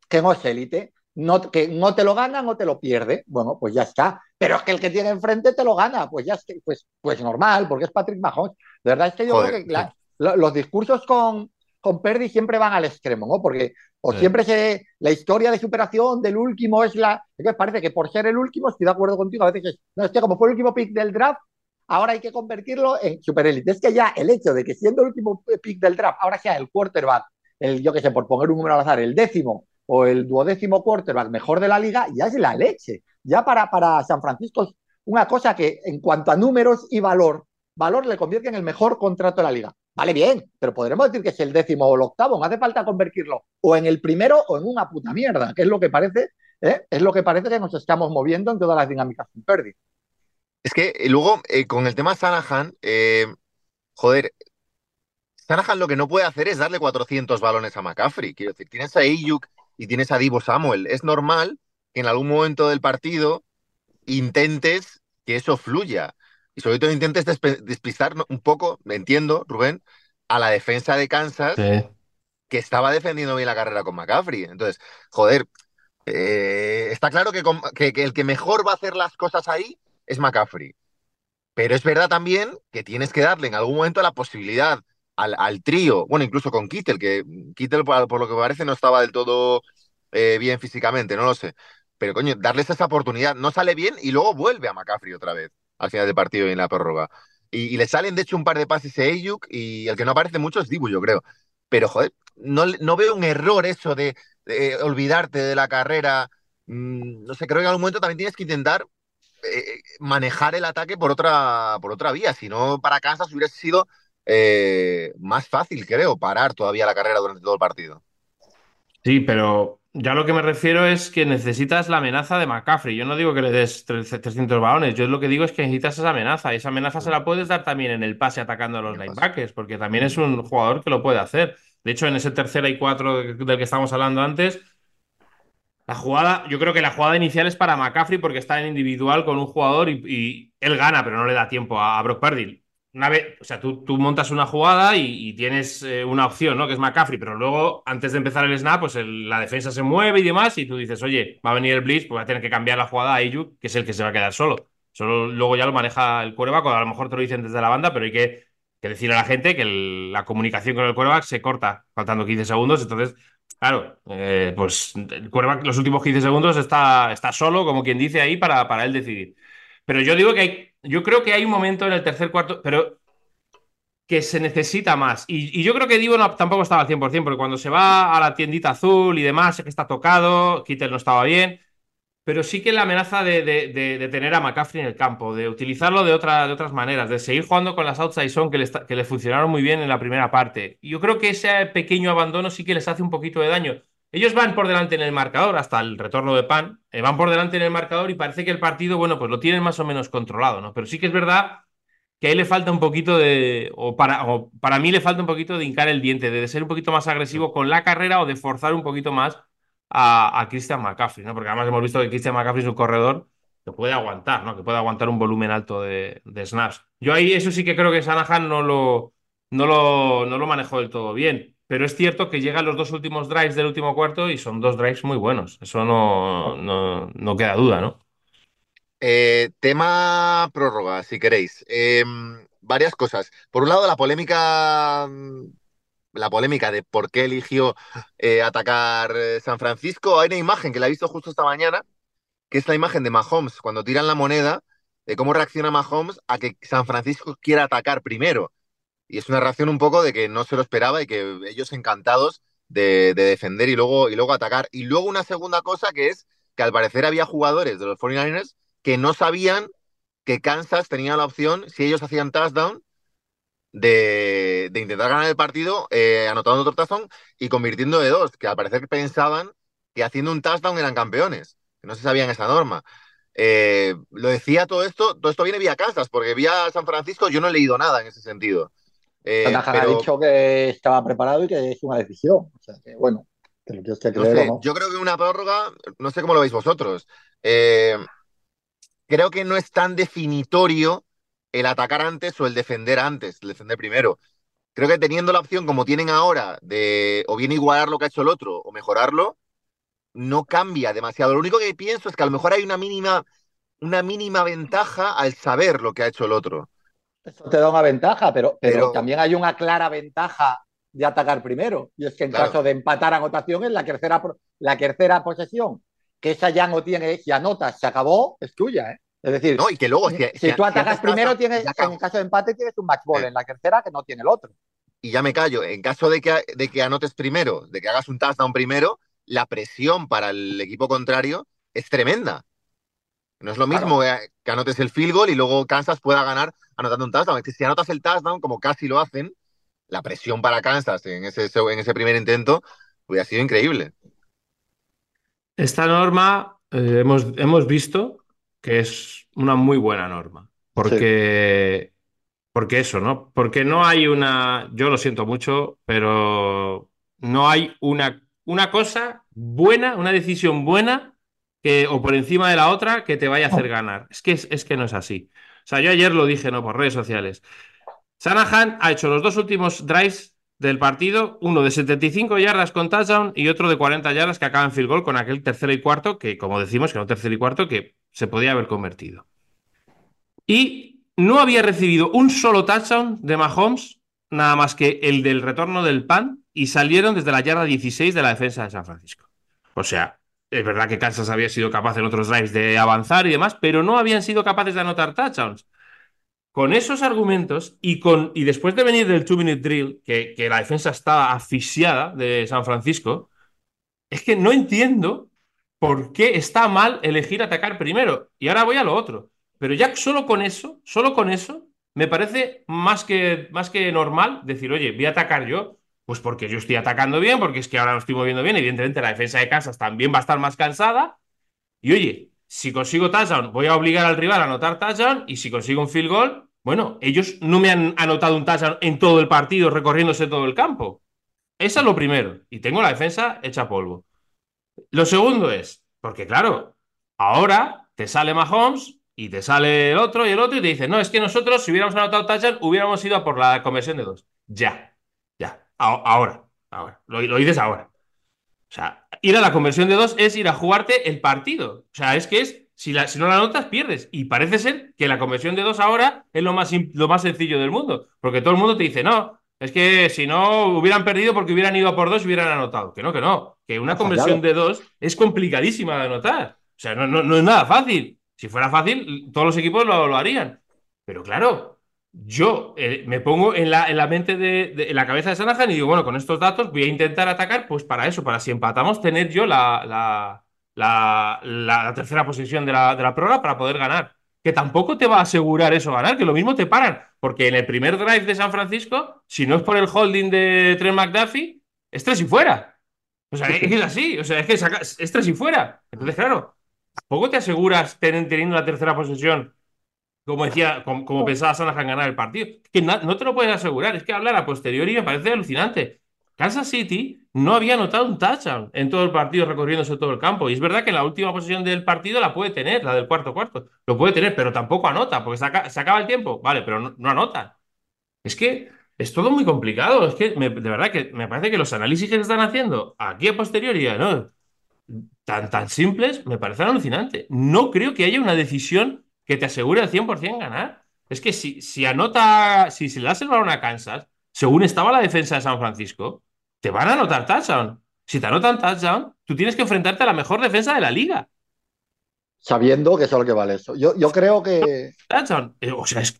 que no es élite, no, que no te lo gana, no te lo pierde, bueno, pues ya está. Pero es que el que tiene enfrente te lo gana, pues ya es que, pues, pues normal, porque es Patrick Mahomes. De verdad es que yo creo que la, los discursos con, con Perdi siempre van al extremo, ¿no? Porque o siempre se, la historia de superación del último es la... Es que parece que por ser el último, estoy de acuerdo contigo, a veces es, no, es que como fue el último pick del draft, ahora hay que convertirlo en superélite. Es que ya el hecho de que siendo el último pick del draft, ahora sea el quarterback, el, yo qué sé, por poner un número al azar, el décimo o el duodécimo quarterback mejor de la liga, ya es la leche. Ya para, para San Francisco es una cosa que en cuanto a números y valor, valor le convierte en el mejor contrato de la liga. Vale, bien, pero podremos decir que es el décimo o el octavo. No hace falta convertirlo o en el primero o en una puta mierda, que es lo que parece, ¿eh? es lo que parece que nos estamos moviendo en todas las dinámicas sin pérdida. Es que luego, eh, con el tema Sanahan, eh, joder, Sanahan lo que no puede hacer es darle 400 balones a McCaffrey. Quiero decir, tienes a Ayuk y tienes a Divo Samuel. Es normal que en algún momento del partido intentes que eso fluya y sobre todo intentes despistar un poco, me entiendo, Rubén, a la defensa de Kansas, que estaba defendiendo bien la carrera con McCaffrey. Entonces, joder, eh, está claro que, que, el que mejor va a hacer las cosas ahí es McCaffrey. Pero es verdad también que tienes que darle en algún momento la posibilidad al, al trío, bueno, incluso con Kittel, que Kittel, por, lo que parece, no estaba del todo eh, bien físicamente, no lo sé. Pero coño, darles esa oportunidad, no sale bien y luego vuelve a McCaffrey otra vez al final del partido y en la prórroga. Y, le salen, de hecho, un par de pases a Ayuk y el que no aparece mucho es Dibu, yo creo. Pero, joder, no, veo un error eso de, olvidarte de la carrera. Mm, no sé, creo que en algún momento también tienes que intentar eh, manejar el ataque por otra, por otra vía. Si no, para Kansas hubiera sido eh, más fácil, creo, parar todavía la carrera durante todo el partido. Sí, pero ya lo que me refiero es que necesitas la amenaza de McCaffrey. Yo no digo que le des 300 balones, yo lo que digo es que necesitas esa amenaza. Y esa amenaza se la puedes dar también en el pase atacando a los linebackers, porque también es un jugador que lo puede hacer. De hecho, en ese tercera y cuatro del que estábamos hablando antes, la jugada, yo creo que la jugada inicial es para McCaffrey porque está en individual con un jugador y, él gana, pero no le da tiempo a, Brock Purdy. Una vez, o sea, tú, montas una jugada y, tienes eh, una opción, ¿no? Que es McCaffrey, pero luego, antes de empezar el snap, pues la defensa se mueve y demás, y tú dices, oye, va a venir el blitz, pues voy a tener que cambiar la jugada a Ayuk, que es el que se va a quedar solo. Solo luego ya lo maneja el quarterback, a lo mejor te lo dicen desde la banda, pero hay que, decirle a la gente que la comunicación con el quarterback se corta faltando 15 segundos, entonces Claro, eh, pues el los últimos 15 segundos está, está solo, como quien dice ahí, para, para él decidir. Pero yo digo que hay, yo creo que hay un momento en el tercer cuarto, pero que se necesita más. Y, yo creo que Divo tampoco estaba al 100%, porque cuando se va a la tiendita azul y demás, sé que está tocado, Kittel no estaba bien pero sí que la amenaza de, tener a McCaffrey en el campo, de utilizarlo de, otra, de otras maneras, de seguir jugando con las outside zone que le, que le funcionaron muy bien en la primera parte. Yo creo que ese pequeño abandono sí que les hace un poquito de daño. Ellos van por delante en el marcador hasta el retorno de Pan, eh, van por delante en el marcador y parece que el partido, bueno, pues lo tienen más o menos controlado, ¿no? Pero sí que es verdad que ahí le falta un poquito de, o para, o para mí le falta un poquito de hincar el diente, de ser un poquito más agresivo con la carrera o de forzar un poquito más a, Christian McCaffrey, ¿no? Porque además hemos visto que Christian McCaffrey es un corredor que puede aguantar, ¿no? Que puede aguantar un volumen alto de, snaps. Yo ahí eso sí que creo que Sanahan no lo, no lo, no lo manejó del todo bien. Pero es cierto que llegan los dos últimos drives del último cuarto y son dos drives muy buenos. Eso no, no, queda duda, ¿no? Eh, tema prórroga, si queréis. Em, varias cosas. Por un lado, la polémica la polémica de por qué eligió eh, atacar eh, San Francisco, hay una imagen que la he visto justo esta mañana, que es la imagen de Mahomes cuando tiran la moneda, de cómo reacciona Mahomes a que San Francisco quiera atacar primero. Y es una reacción un poco de que no se lo esperaba y que ellos encantados de, defender y luego, y luego atacar. Y luego una segunda cosa que es que al parecer había jugadores de los 49ers que no sabían que Kansas tenía la opción, si ellos hacían touchdown, de, intentar ganar el partido eh, anotando otro touchdown y convirtiendo de dos, que al parecer pensaban que haciendo un touchdown eran campeones, que no se sabían esa norma. Eh, lo decía todo esto, todo esto viene vía Kansas, porque vía San Francisco yo no he leído nada en ese sentido. Eh, ha dicho que estaba preparado y que es una decisión. O sea, que, bueno, Yo creo que una prórroga, no sé cómo lo veis vosotros. Eh, creo que no es tan definitorio el atacar antes o el defender antes, el defender primero. Creo que teniendo la opción como tienen ahora de o bien igualar lo que ha hecho el otro o mejorarlo, no cambia demasiado. Lo único que pienso es que a lo mejor hay una mínima, una mínima ventaja al saber lo que ha hecho el otro. Eso te da una ventaja, pero, pero, también hay una clara ventaja de atacar primero. Y es que en caso de empatar anotaciones, la tercera, la tercera posesión, que esa ya no tiene, si anotas, se acabó, es tuya, ¿eh? Es decir, no, y que luego, si, tú atacas primero, tienes, en caso de empate tienes un match ball, en la tercera que no tiene el otro. Y ya me callo, en caso de que, de que anotes primero, de que hagas un touchdown primero, la presión para el equipo contrario es tremenda. No es lo mismo que, anotes el field goal y luego Kansas pueda ganar anotando un touchdown. si anotas el touchdown, como casi lo hacen, la presión para Kansas en ese, en ese primer intento hubiera sido increíble. Esta norma eh, hemos, hemos visto que es una muy buena norma. Porque, porque eso, ¿no? Porque no hay una, yo lo siento mucho, pero no hay una, una cosa buena, una decisión buena que, o por encima de la otra que te vaya a hacer ganar. Es que, es, que no es así. O sea, yo ayer lo dije, ¿no? Por redes sociales. Sanahan ha hecho los dos últimos drives del partido, uno de 75 yardas con touchdown y otro de 40 yardas que acaba en field goal con aquel tercero y cuarto, que como decimos, que era un tercero y cuarto que se podía haber convertido. Y no había recibido un solo touchdown de Mahomes, nada más que el del retorno del PAN, y salieron desde la yarda 16 de la defensa de San Francisco. O sea, es verdad que Kansas había sido capaz en otros drives de avanzar y demás, pero no habían sido capaces de anotar touchdowns. con esos argumentos y, con, y después de venir del two-minute drill, que, la defensa estaba asfixiada de San Francisco, es que no entiendo por qué está mal elegir atacar primero. Y ahora voy a lo otro. Pero ya solo con eso, solo con eso, me parece más que, más que normal decir, oye, voy a atacar yo, pues porque yo estoy atacando bien, porque es que ahora lo estoy moviendo bien, evidentemente la defensa de casas también va a estar más cansada. Y oye, si consigo touchdown, voy a obligar al rival a anotar touchdown, y si consigo un field goal, bueno, ellos no me han anotado un touchdown en todo el partido recorriéndose todo el campo. Eso es lo primero. Y tengo la defensa hecha polvo. Lo segundo es, porque claro, ahora te sale Mahomes y te sale el otro y el otro y te dice, no, es que nosotros si hubiéramos anotado touchdown hubiéramos ido a por la conversión de dos. Ya, ahora, ahora, lo, lo dices ahora. O sea, ir a la conversión de dos es ir a jugarte el partido. O sea, es que es, si, la, si no la anotas, pierdes. Y parece ser que la conversión de dos ahora es lo más, lo más sencillo del mundo. Porque todo el mundo te dice, no, es que si no hubieran perdido porque hubieran ido a por dos y hubieran anotado. Que no, que no. Que una conversión de dos es complicadísima de anotar. O sea, no, no, no es nada fácil. Si fuera fácil, todos los equipos lo, harían. Pero claro, yo eh, me pongo en la, en mente de, en la cabeza de Sanahan y digo, bueno, con estos datos voy a intentar atacar, pues para eso, para si empatamos, tener yo la, tercera posición de la, de la para poder ganar que tampoco te va a asegurar eso ganar, que lo mismo te paran, porque en el primer drive de San Francisco, si no es por el holding de Trent McDuffie, es tres y fuera. O sea, es es así, o sea, es que es tres y fuera. Entonces, claro, tampoco te aseguras teniendo la tercera posesión, como decía, como, pensaba Sanahan ganar el partido. Que no, te lo puedes asegurar, es que hablar a posteriori me parece alucinante. Kansas City no había anotado un touchdown en todo el partido recorriéndose todo el campo. Y es verdad que la última posición del partido la puede tener, la del cuarto cuarto. Lo puede tener, pero tampoco anota, porque se, acaba el tiempo. Vale, pero no, anota. Es que es todo muy complicado. Es que de verdad que me parece que los análisis que se están haciendo aquí a posteriori, ¿no? Tan, tan simples, me parecen alucinantes. No creo que haya una decisión que te asegure al 100% ganar. Es que si, si anota, si se le das el balón a Kansas, según estaba la defensa de San Francisco, te van a anotar touchdown. Si te anotan touchdown, tú tienes que enfrentarte a la mejor defensa de la liga. Sabiendo que eso es lo que vale eso. Yo, yo creo que. Touchdown. Eh, o sea, es,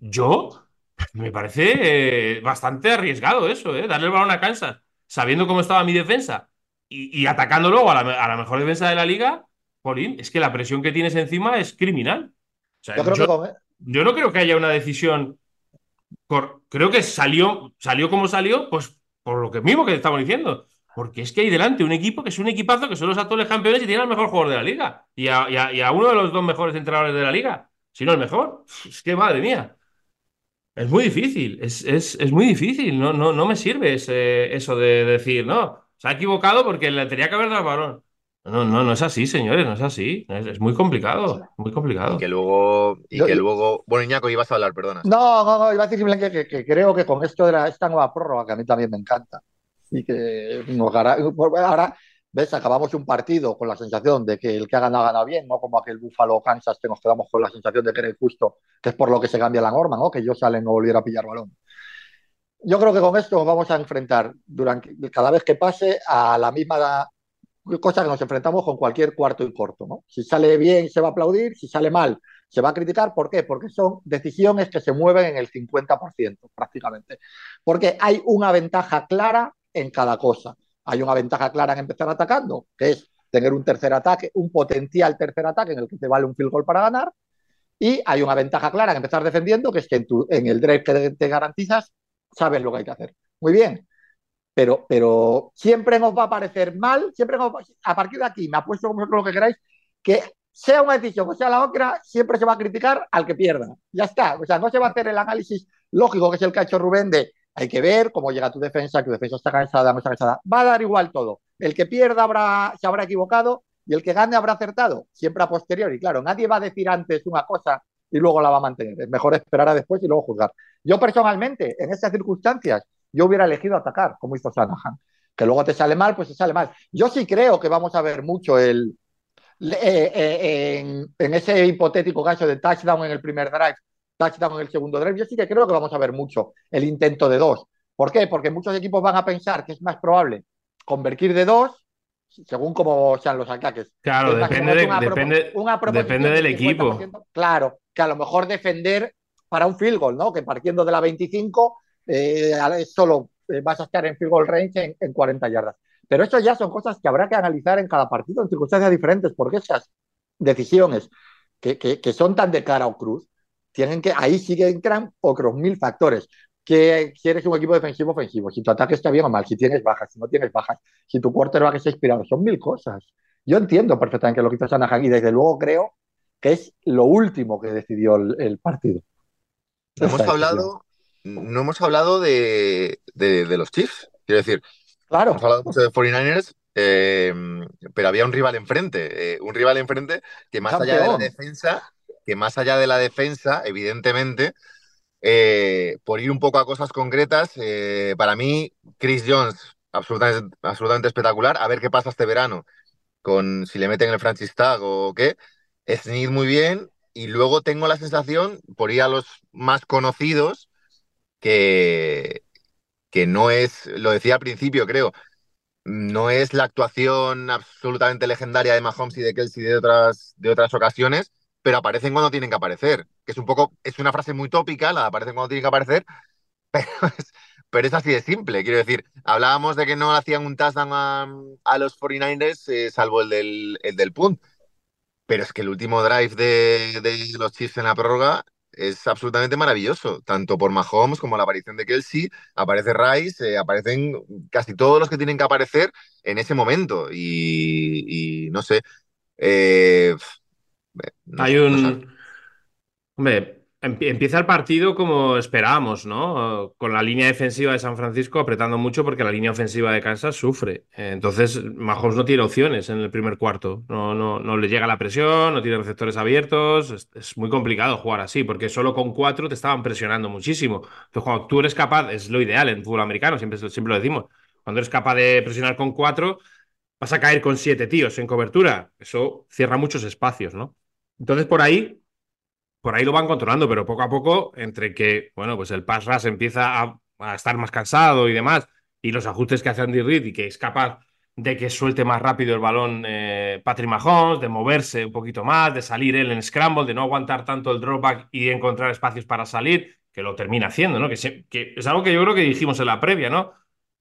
yo me parece eh, bastante arriesgado eso, ¿eh? Darle el balón a Kansas, sabiendo cómo estaba mi defensa y, atacando luego a la, mejor defensa de la liga. Polín, es que la presión que tienes encima es criminal. Yo, yo no creo que haya una decisión creo que salió, salió como salió, pues por lo que mismo que estamos diciendo. Porque es que hay delante un equipo que es un equipazo que son los actuales campeones y tiene al mejor jugador de la liga. Y a, uno de los dos mejores entrenadores de la liga. Si no el mejor. Es que madre mía. Es muy difícil. Es, muy difícil. No, no, no me sirve eso de decir, no, se ha equivocado porque le tenía que haber dado el balón. No, no, no es así, señores, no es así. Es, muy complicado, muy complicado. Y que luego, y que luego, bueno, Iñaco, ibas a hablar, perdona. No, no, no, iba a decir simplemente que, creo que con esto de la, esta nueva prórroga, que a mí también me encanta, y que nos ahora, ves, acabamos un partido con la sensación de que el que ha ganado ha ganado bien, no como aquel Búfalo Kansas que nos quedamos con la sensación de que era injusto, que es por lo que se cambia la norma, ¿no? Que yo sale no volviera a pillar balón. Yo creo que con esto nos vamos a enfrentar durante cada vez que pase a la misma cosa que nos enfrentamos con cualquier cuarto y corto. ¿no? Si sale bien, se va a aplaudir, si sale mal, se va a criticar. ¿Por qué? Porque son decisiones que se mueven en el 50% prácticamente. Porque hay una ventaja clara en cada cosa. Hay una ventaja clara en empezar atacando, que es tener un tercer ataque, un potencial tercer ataque en el que te vale un field goal para ganar. Y hay una ventaja clara en empezar defendiendo, que es que en, en el drive que te garantizas, sabes lo que hay que hacer. Muy bien, pero, pero siempre nos va a parecer mal, siempre a partir de aquí, me apuesto como lo que queráis, que sea una decisión o sea la otra, siempre se va a criticar al que pierda. Ya está, o sea, no se va a hacer el análisis lógico que es el que ha Rubén de hay que ver cómo llega tu defensa, tu defensa está cansada, no está cansada. Va a dar igual todo. El que pierda habrá, se habrá equivocado y el que gane habrá acertado, siempre a posteriori. Claro, nadie va a decir antes una cosa y luego la va a mantener. Es mejor esperar a después y luego juzgar. Yo personalmente, en estas circunstancias, yo hubiera elegido atacar, como hizo Sanahan. Que luego te sale mal, pues te sale mal. Yo sí creo que vamos a ver mucho el, eh, eh, en, ese hipotético caso de touchdown en el primer drive, touchdown en el segundo drive, yo sí que creo que vamos a ver mucho el intento de dos. ¿Por qué? Porque muchos equipos van a pensar que es más probable convertir de dos según cómo sean los ataques. Claro, depende, depende, depende del equipo. Claro, que a lo mejor defender para un field goal, ¿no? Que partiendo de la 25 eh, solo eh, vas a estar en field goal range en, 40 yardas. Pero eso ya son cosas que habrá que analizar en cada partido en circunstancias diferentes, porque esas decisiones que, que, son tan de cara o cruz, tienen que, ahí sí que entran otros mil factores. Que si eres un equipo defensivo, ofensivo, si tu ataque está bien o mal, si tienes bajas, si no tienes bajas, si tu quarterback está inspirado, son mil cosas. Yo entiendo perfectamente lo que está Shanahan y desde luego creo que es lo último que decidió el, partido. hemos hablado, no hemos hablado de, los Chiefs. Quiero decir, claro. hemos hablado mucho de 49ers, eh, pero había un rival enfrente. Eh, un rival enfrente que más allá de la defensa, que más allá de la defensa, evidentemente, eh, por ir un poco a cosas concretas, para mí, Chris Jones, absolutamente, absolutamente espectacular. A ver qué pasa este verano con si le meten el franchise tag o qué. Sneed muy bien. Y luego tengo la sensación, por ir a los más conocidos, que, que no es, lo decía al principio, creo, no es la actuación absolutamente legendaria de Mahomes y de Kelsey de otras, de otras ocasiones, pero aparecen cuando tienen que aparecer. Que es un poco, es una frase muy tópica, la de aparecen cuando tienen que aparecer, [laughs] pero es, así de simple. Quiero decir, hablábamos de que no hacían un touchdown a, los 49ers, eh, salvo el del, el del punt. Pero es que el último drive de, de los Chiefs en la prórroga es absolutamente maravilloso, tanto por Mahomes como la aparición de Kelsey, aparece Rice, eh, aparecen casi todos los que tienen que aparecer en ese momento y, no sé. Eh, Hay un... Empieza el partido como esperábamos, ¿no? Con la línea defensiva de San Francisco apretando mucho porque la línea ofensiva de Kansas sufre. Entonces, Mahomes no tiene opciones en el primer cuarto. No, no, no le llega la presión, no tiene receptores abiertos. Es, muy complicado jugar así porque solo con cuatro te estaban presionando muchísimo. Entonces, cuando tú eres capaz, es lo ideal en fútbol americano, siempre, siempre lo decimos. Cuando eres capaz de presionar con cuatro, vas a caer con siete tíos en cobertura. Eso cierra muchos espacios, ¿no? Entonces, por ahí por ahí lo van controlando, pero poco a poco, entre que, bueno, pues el pass rush empieza a, estar más cansado y demás, y los ajustes que hace Andy Reid y que es capaz de que suelte más rápido el balón eh, Patrick Mahomes, de moverse un poquito más, de salir él en scramble, de no aguantar tanto el dropback y encontrar espacios para salir, que lo termina haciendo, ¿no? Que, que, es algo que yo creo que dijimos en la previa, ¿no?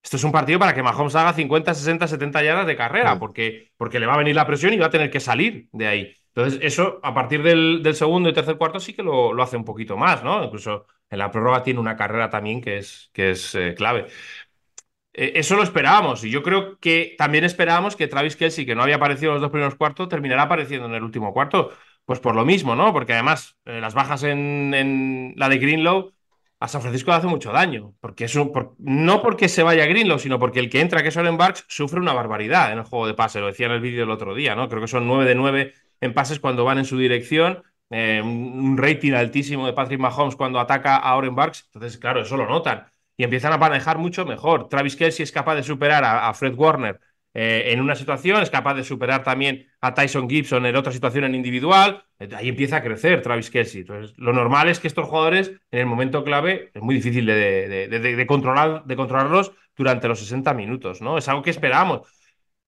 Esto es un partido para que Mahomes haga 50, 60, 70 yardas de carrera, porque, porque le va a venir la presión y va a tener que salir de ahí. Entonces, eso a partir del, segundo y tercer cuarto sí que lo, hace un poquito más, ¿no? Incluso en la prórroga tiene una carrera también que es, que es eh, clave. Eh, eso lo esperábamos y yo creo que también esperábamos que Travis Kelsey, que no había aparecido en los dos primeros cuartos, terminará apareciendo en el último cuarto. Pues por lo mismo, ¿no? Porque además eh, las bajas en, en, la de Greenlow a San Francisco le hace mucho daño. Porque es no porque se vaya Greenlow, sino porque el que entra, que es Oren Barks, sufre una barbaridad en el juego de pase. Lo decía en el vídeo el otro día, ¿no? Creo que son 9 de 9 en pases cuando van en su dirección. Eh, un rating altísimo de Patrick Mahomes cuando ataca a Oren Barks. Entonces, claro, eso lo notan. Y empiezan a manejar mucho mejor. Travis Kelsey es capaz de superar a, Fred Warner eh, en una situación, es capaz de superar también a Tyson Gibson en otra situación en individual. Ahí empieza a crecer Travis Kelsey. Entonces, lo normal es que estos jugadores, en el momento clave, es muy difícil de, controlar, de controlarlos durante los 60 minutos, ¿no? Es algo que esperamos.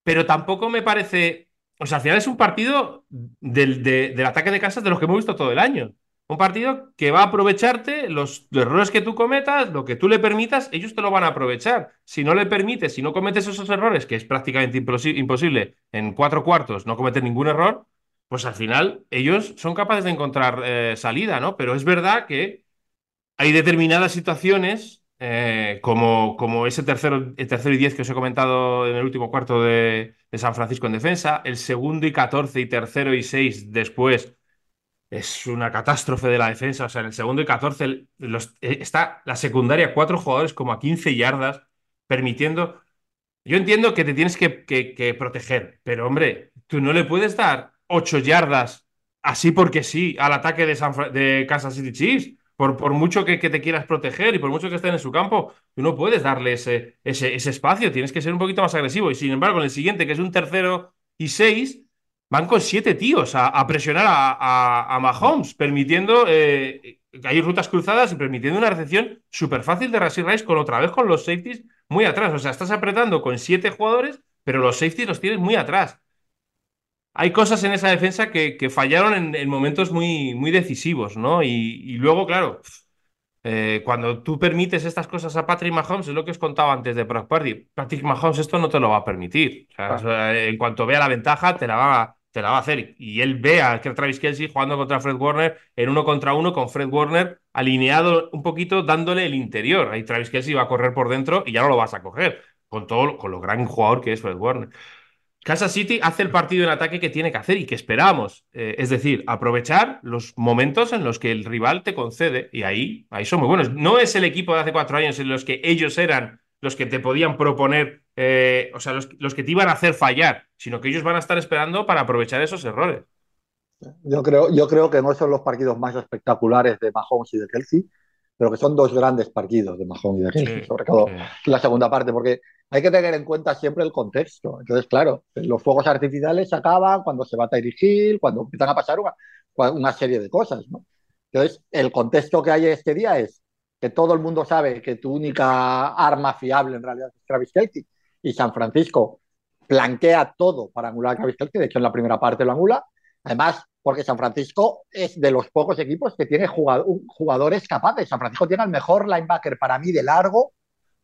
Pero tampoco me parece o sea, al final es un partido del, del ataque de casas de los que hemos visto todo el año. Un partido que va a aprovecharte los, errores que tú cometas, lo que tú le permitas, ellos te lo van a aprovechar. Si no le permites, si no cometes esos errores, que es prácticamente imposible en cuatro cuartos no cometer ningún error, pues al final ellos son capaces de encontrar eh, salida, ¿no? Pero es verdad que hay determinadas situaciones, eh, como, como ese tercero, el tercero y diez que os he comentado en el último cuarto de, San Francisco en defensa. El segundo y 14 y tercero y 6 después es una catástrofe de la defensa. O sea, en el segundo y 14 eh, está la secundaria, cuatro jugadores como a 15 yardas, permitiendo. Yo entiendo que te tienes que, proteger, pero hombre, tú no le puedes dar 8 yardas así porque sí al ataque de, San de Kansas City Chiefs. Por, por, mucho que, que, te quieras proteger y por mucho que estén en su campo, tú no puedes darle ese, ese, espacio, tienes que ser un poquito más agresivo. Y sin embargo, en el siguiente, que es un tercero y seis, van con siete tíos a, presionar a, a, Mahomes, permitiendo eh, hay rutas cruzadas y permitiendo una recepción súper fácil de Rashid Rice con otra vez con los safeties muy atrás. O sea, estás apretando con siete jugadores, pero los safeties los tienes muy atrás. Hay cosas en esa defensa que, fallaron en, momentos muy, muy decisivos, ¿no? Y, luego, claro, eh, cuando tú permites estas cosas a Patrick Mahomes, es lo que os contaba antes de Brock Party. Patrick Mahomes esto no te lo va a permitir. en cuanto vea la ventaja, te la va a te la va a hacer. Y él vea a Travis Kelsey jugando contra Fred Warner en uno contra uno con Fred Warner alineado un poquito dándole el interior. Ahí Travis Kelsey va a correr por dentro y ya no lo vas a coger con todo con lo gran jugador que es Fred Warner. Kansas City hace el partido en ataque que tiene que hacer y que esperamos. Eh, es decir, aprovechar los momentos en los que el rival te concede. Y ahí, ahí son muy buenos. No es el equipo de hace cuatro años en los que ellos eran los que te podían proponer, eh, o sea, los, que te iban a hacer fallar, sino que ellos van a estar esperando para aprovechar esos errores. Yo creo, yo creo que no son los partidos más espectaculares de Mahomes y de Kelsey, pero que son dos grandes partidos de Mahomes y de Kelsey, sobre todo la segunda parte, porque hay que tener en cuenta siempre el contexto. Entonces, claro, los fuegos artificiales se acaban cuando se va a Tyree Hill, cuando empiezan a pasar una, serie de cosas, ¿no? Entonces, el contexto que hay este día es que todo el mundo sabe que tu única arma fiable en realidad es Travis Kelsey y San Francisco planquea todo para anular a Travis Kelsey, de hecho en la primera parte lo anula, además porque San Francisco es de los pocos equipos que tiene jugadores capaces. San Francisco tiene el mejor linebacker para mí de largo,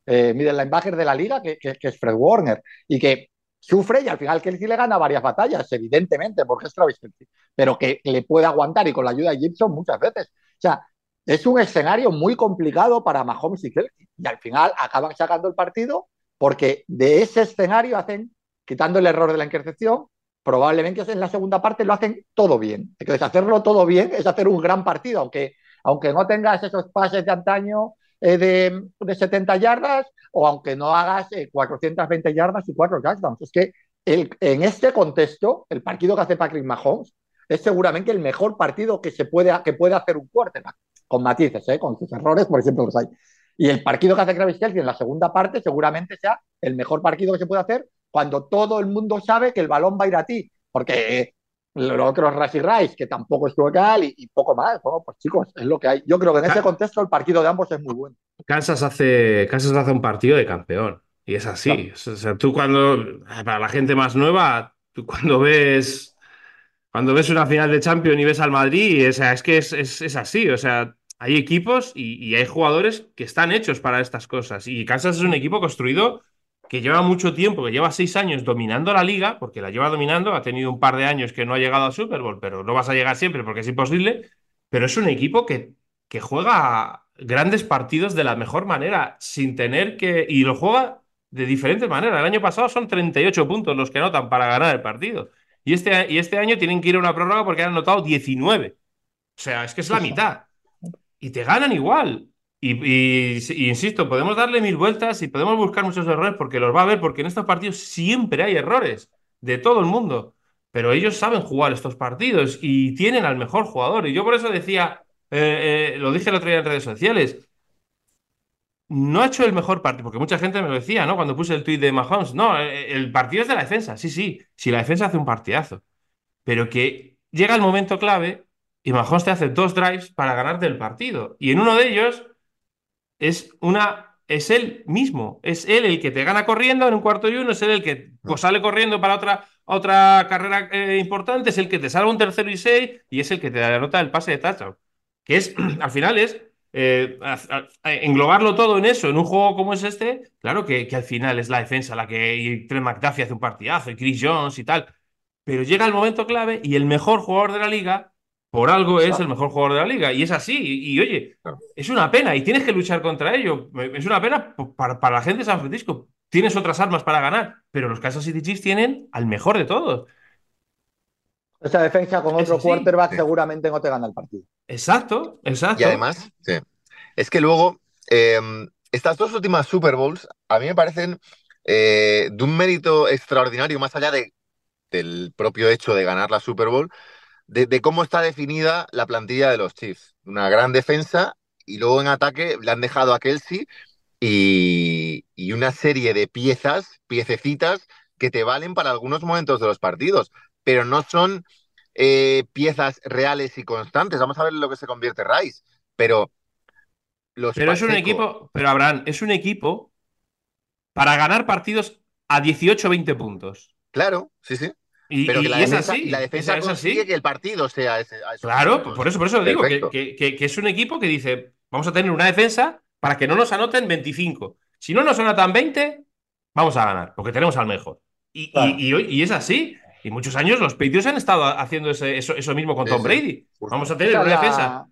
eh, middle linebacker de la liga, que, es Fred Warner, y que sufre y al final Kelsey le gana varias batallas, evidentemente, porque es Travis Kelsey, pero que le puede aguantar y con la ayuda de Gibson muchas veces. O sea, es un escenario muy complicado para Mahomes y Kelsey. Y al final acaban sacando el partido porque de ese escenario hacen, quitando el error de la intercepción, probablemente en la segunda parte lo hacen todo bien. Entonces, hacerlo todo bien es hacer un gran partido, aunque, aunque no tengas esos pases de antaño eh, de, de, 70 yardas o aunque no hagas 420 eh, yardas y 4 touchdowns. Es que el, en este contexto, el partido que hace Patrick Mahomes es seguramente el mejor partido que, se puede, que puede hacer un quarterback con matices, ¿eh? con sus errores, por ejemplo, los hay. Y el partido que hace Travis Kelsey en la segunda parte seguramente sea el mejor partido que se puede hacer cuando todo el mundo sabe que el balón va a ir a ti. Porque lo otro es Rashi Rice, que tampoco estuvo tal y, poco más. Bueno, pues chicos, es lo que hay. Yo creo que en ese contexto el partido de ambos es muy bueno. Kansas hace, Kansas hace un partido de campeón. Y es así. O sea, tú cuando, para la gente más nueva, tú cuando ves, cuando ves una final de Champions y ves al Madrid, o sea, es que es, es así. O sea, hay equipos y, hay jugadores que están hechos para estas cosas. Y Kansas es un equipo construido que lleva mucho tiempo, que lleva seis años dominando la liga, porque la lleva dominando, ha tenido un par de años que no ha llegado al Super Bowl, pero no vas a llegar siempre porque es imposible. Pero es un equipo que, que juega grandes partidos de la mejor manera, sin tener que. Y lo juega de diferentes maneras. El año pasado son 38 puntos los que anotan para ganar el partido. Y este, y este año tienen que ir a una prórroga porque han anotado 19. O sea, es que es la mitad y te ganan igual. Y, insisto, podemos darle mil vueltas y podemos buscar muchos errores porque los va a ver, porque en estos partidos siempre hay errores de todo el mundo. Pero ellos saben jugar estos partidos y tienen al mejor jugador. Y yo por eso decía, eh, eh, lo dije el otro día en redes sociales, no ha hecho el mejor partido, porque mucha gente me lo decía, ¿no? Cuando puse el tweet de Mahomes, no, eh, el partido es de la defensa, sí, sí, si la defensa hace un partidazo, pero que llega el momento clave y Mahomes te hace dos drives para ganarte el partido. Y en uno de ellos es una. Es él mismo, es él el que te gana corriendo en un cuarto y uno, es él el que pues, sale corriendo para otra, otra carrera eh, importante, es el que te salva un tercero y seis y es el que te da nota el pase de touchdown. Que es, [clears throat] al final es eh, englobarlo todo en eso, en un juego como es este, claro que, que al final es la defensa la que Trent McDuffie hace un partidazo y Chris Jones y tal. Pero llega el momento clave y el mejor jugador de la liga por algo es el mejor jugador de la liga. Y es así. Y, oye, es una pena. Y tienes que luchar contra ello. Es una pena para, la gente de San Francisco. Tienes otras armas para ganar. Pero los Kansas City Chiefs tienen al mejor de todos. Esa defensa con otro quarterback seguramente no te gana el partido. Exacto, exacto. Y además, es que luego, em, estas dos últimas Super Bowls a mí me parecen eh, de un mérito extraordinario, más allá de, del propio hecho de ganar la Super Bowl, de, cómo está definida la plantilla de los Chiefs. Una gran defensa y luego en ataque le han dejado a Kelsey y, una serie de piezas, piececitas que te valen para algunos momentos de los partidos, pero no son eh, piezas reales y constantes. Vamos a ver lo que se convierte Rice, pero los Pero es un equipo, pero Abraham, es un equipo para ganar partidos a 18-20 puntos. Claro, sí, sí. Y, pero que la es defensa, así. la defensa es consigue que el partido sea ese. Claro, por eso, por eso digo que, que, es un equipo que dice, vamos a tener una defensa para que no nos anoten 25. Si no nos anotan 20, vamos a ganar, porque tenemos al mejor. Y, y, es así. Y muchos años los Patriots han estado haciendo eso, mismo con Tom Brady. Vamos a tener una defensa.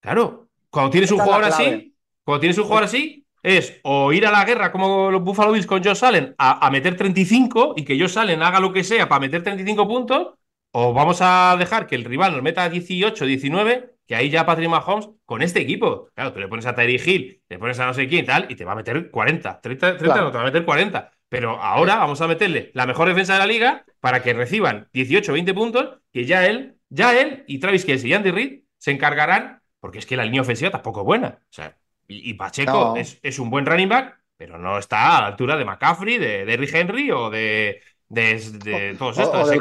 Claro, cuando tienes un jugador así, cuando tienes un jugador así, es o ir a la guerra como los Buffalo Bills con Josh Allen a, meter 35 y que Josh Allen haga lo que sea para meter 35 puntos, o vamos a dejar que el rival nos meta 18, 19, que ahí ya Patrick Mahomes con este equipo. Claro, tú le pones a Terry Hill, le pones a no sé quién y tal, y te va a meter 40. 30, 30 no, te va a meter 40. Pero ahora vamos a meterle la mejor defensa de la liga para que reciban 18 20 puntos, que ya él, ya él y Travis Kelsey y Andy Reid se encargarán, porque es que la línea ofensiva tampoco es buena. O sea, y, Pacheco es, un buen running back, pero no está a la altura de McCaffrey, de, de Henry o de, de, todos estos. O, del,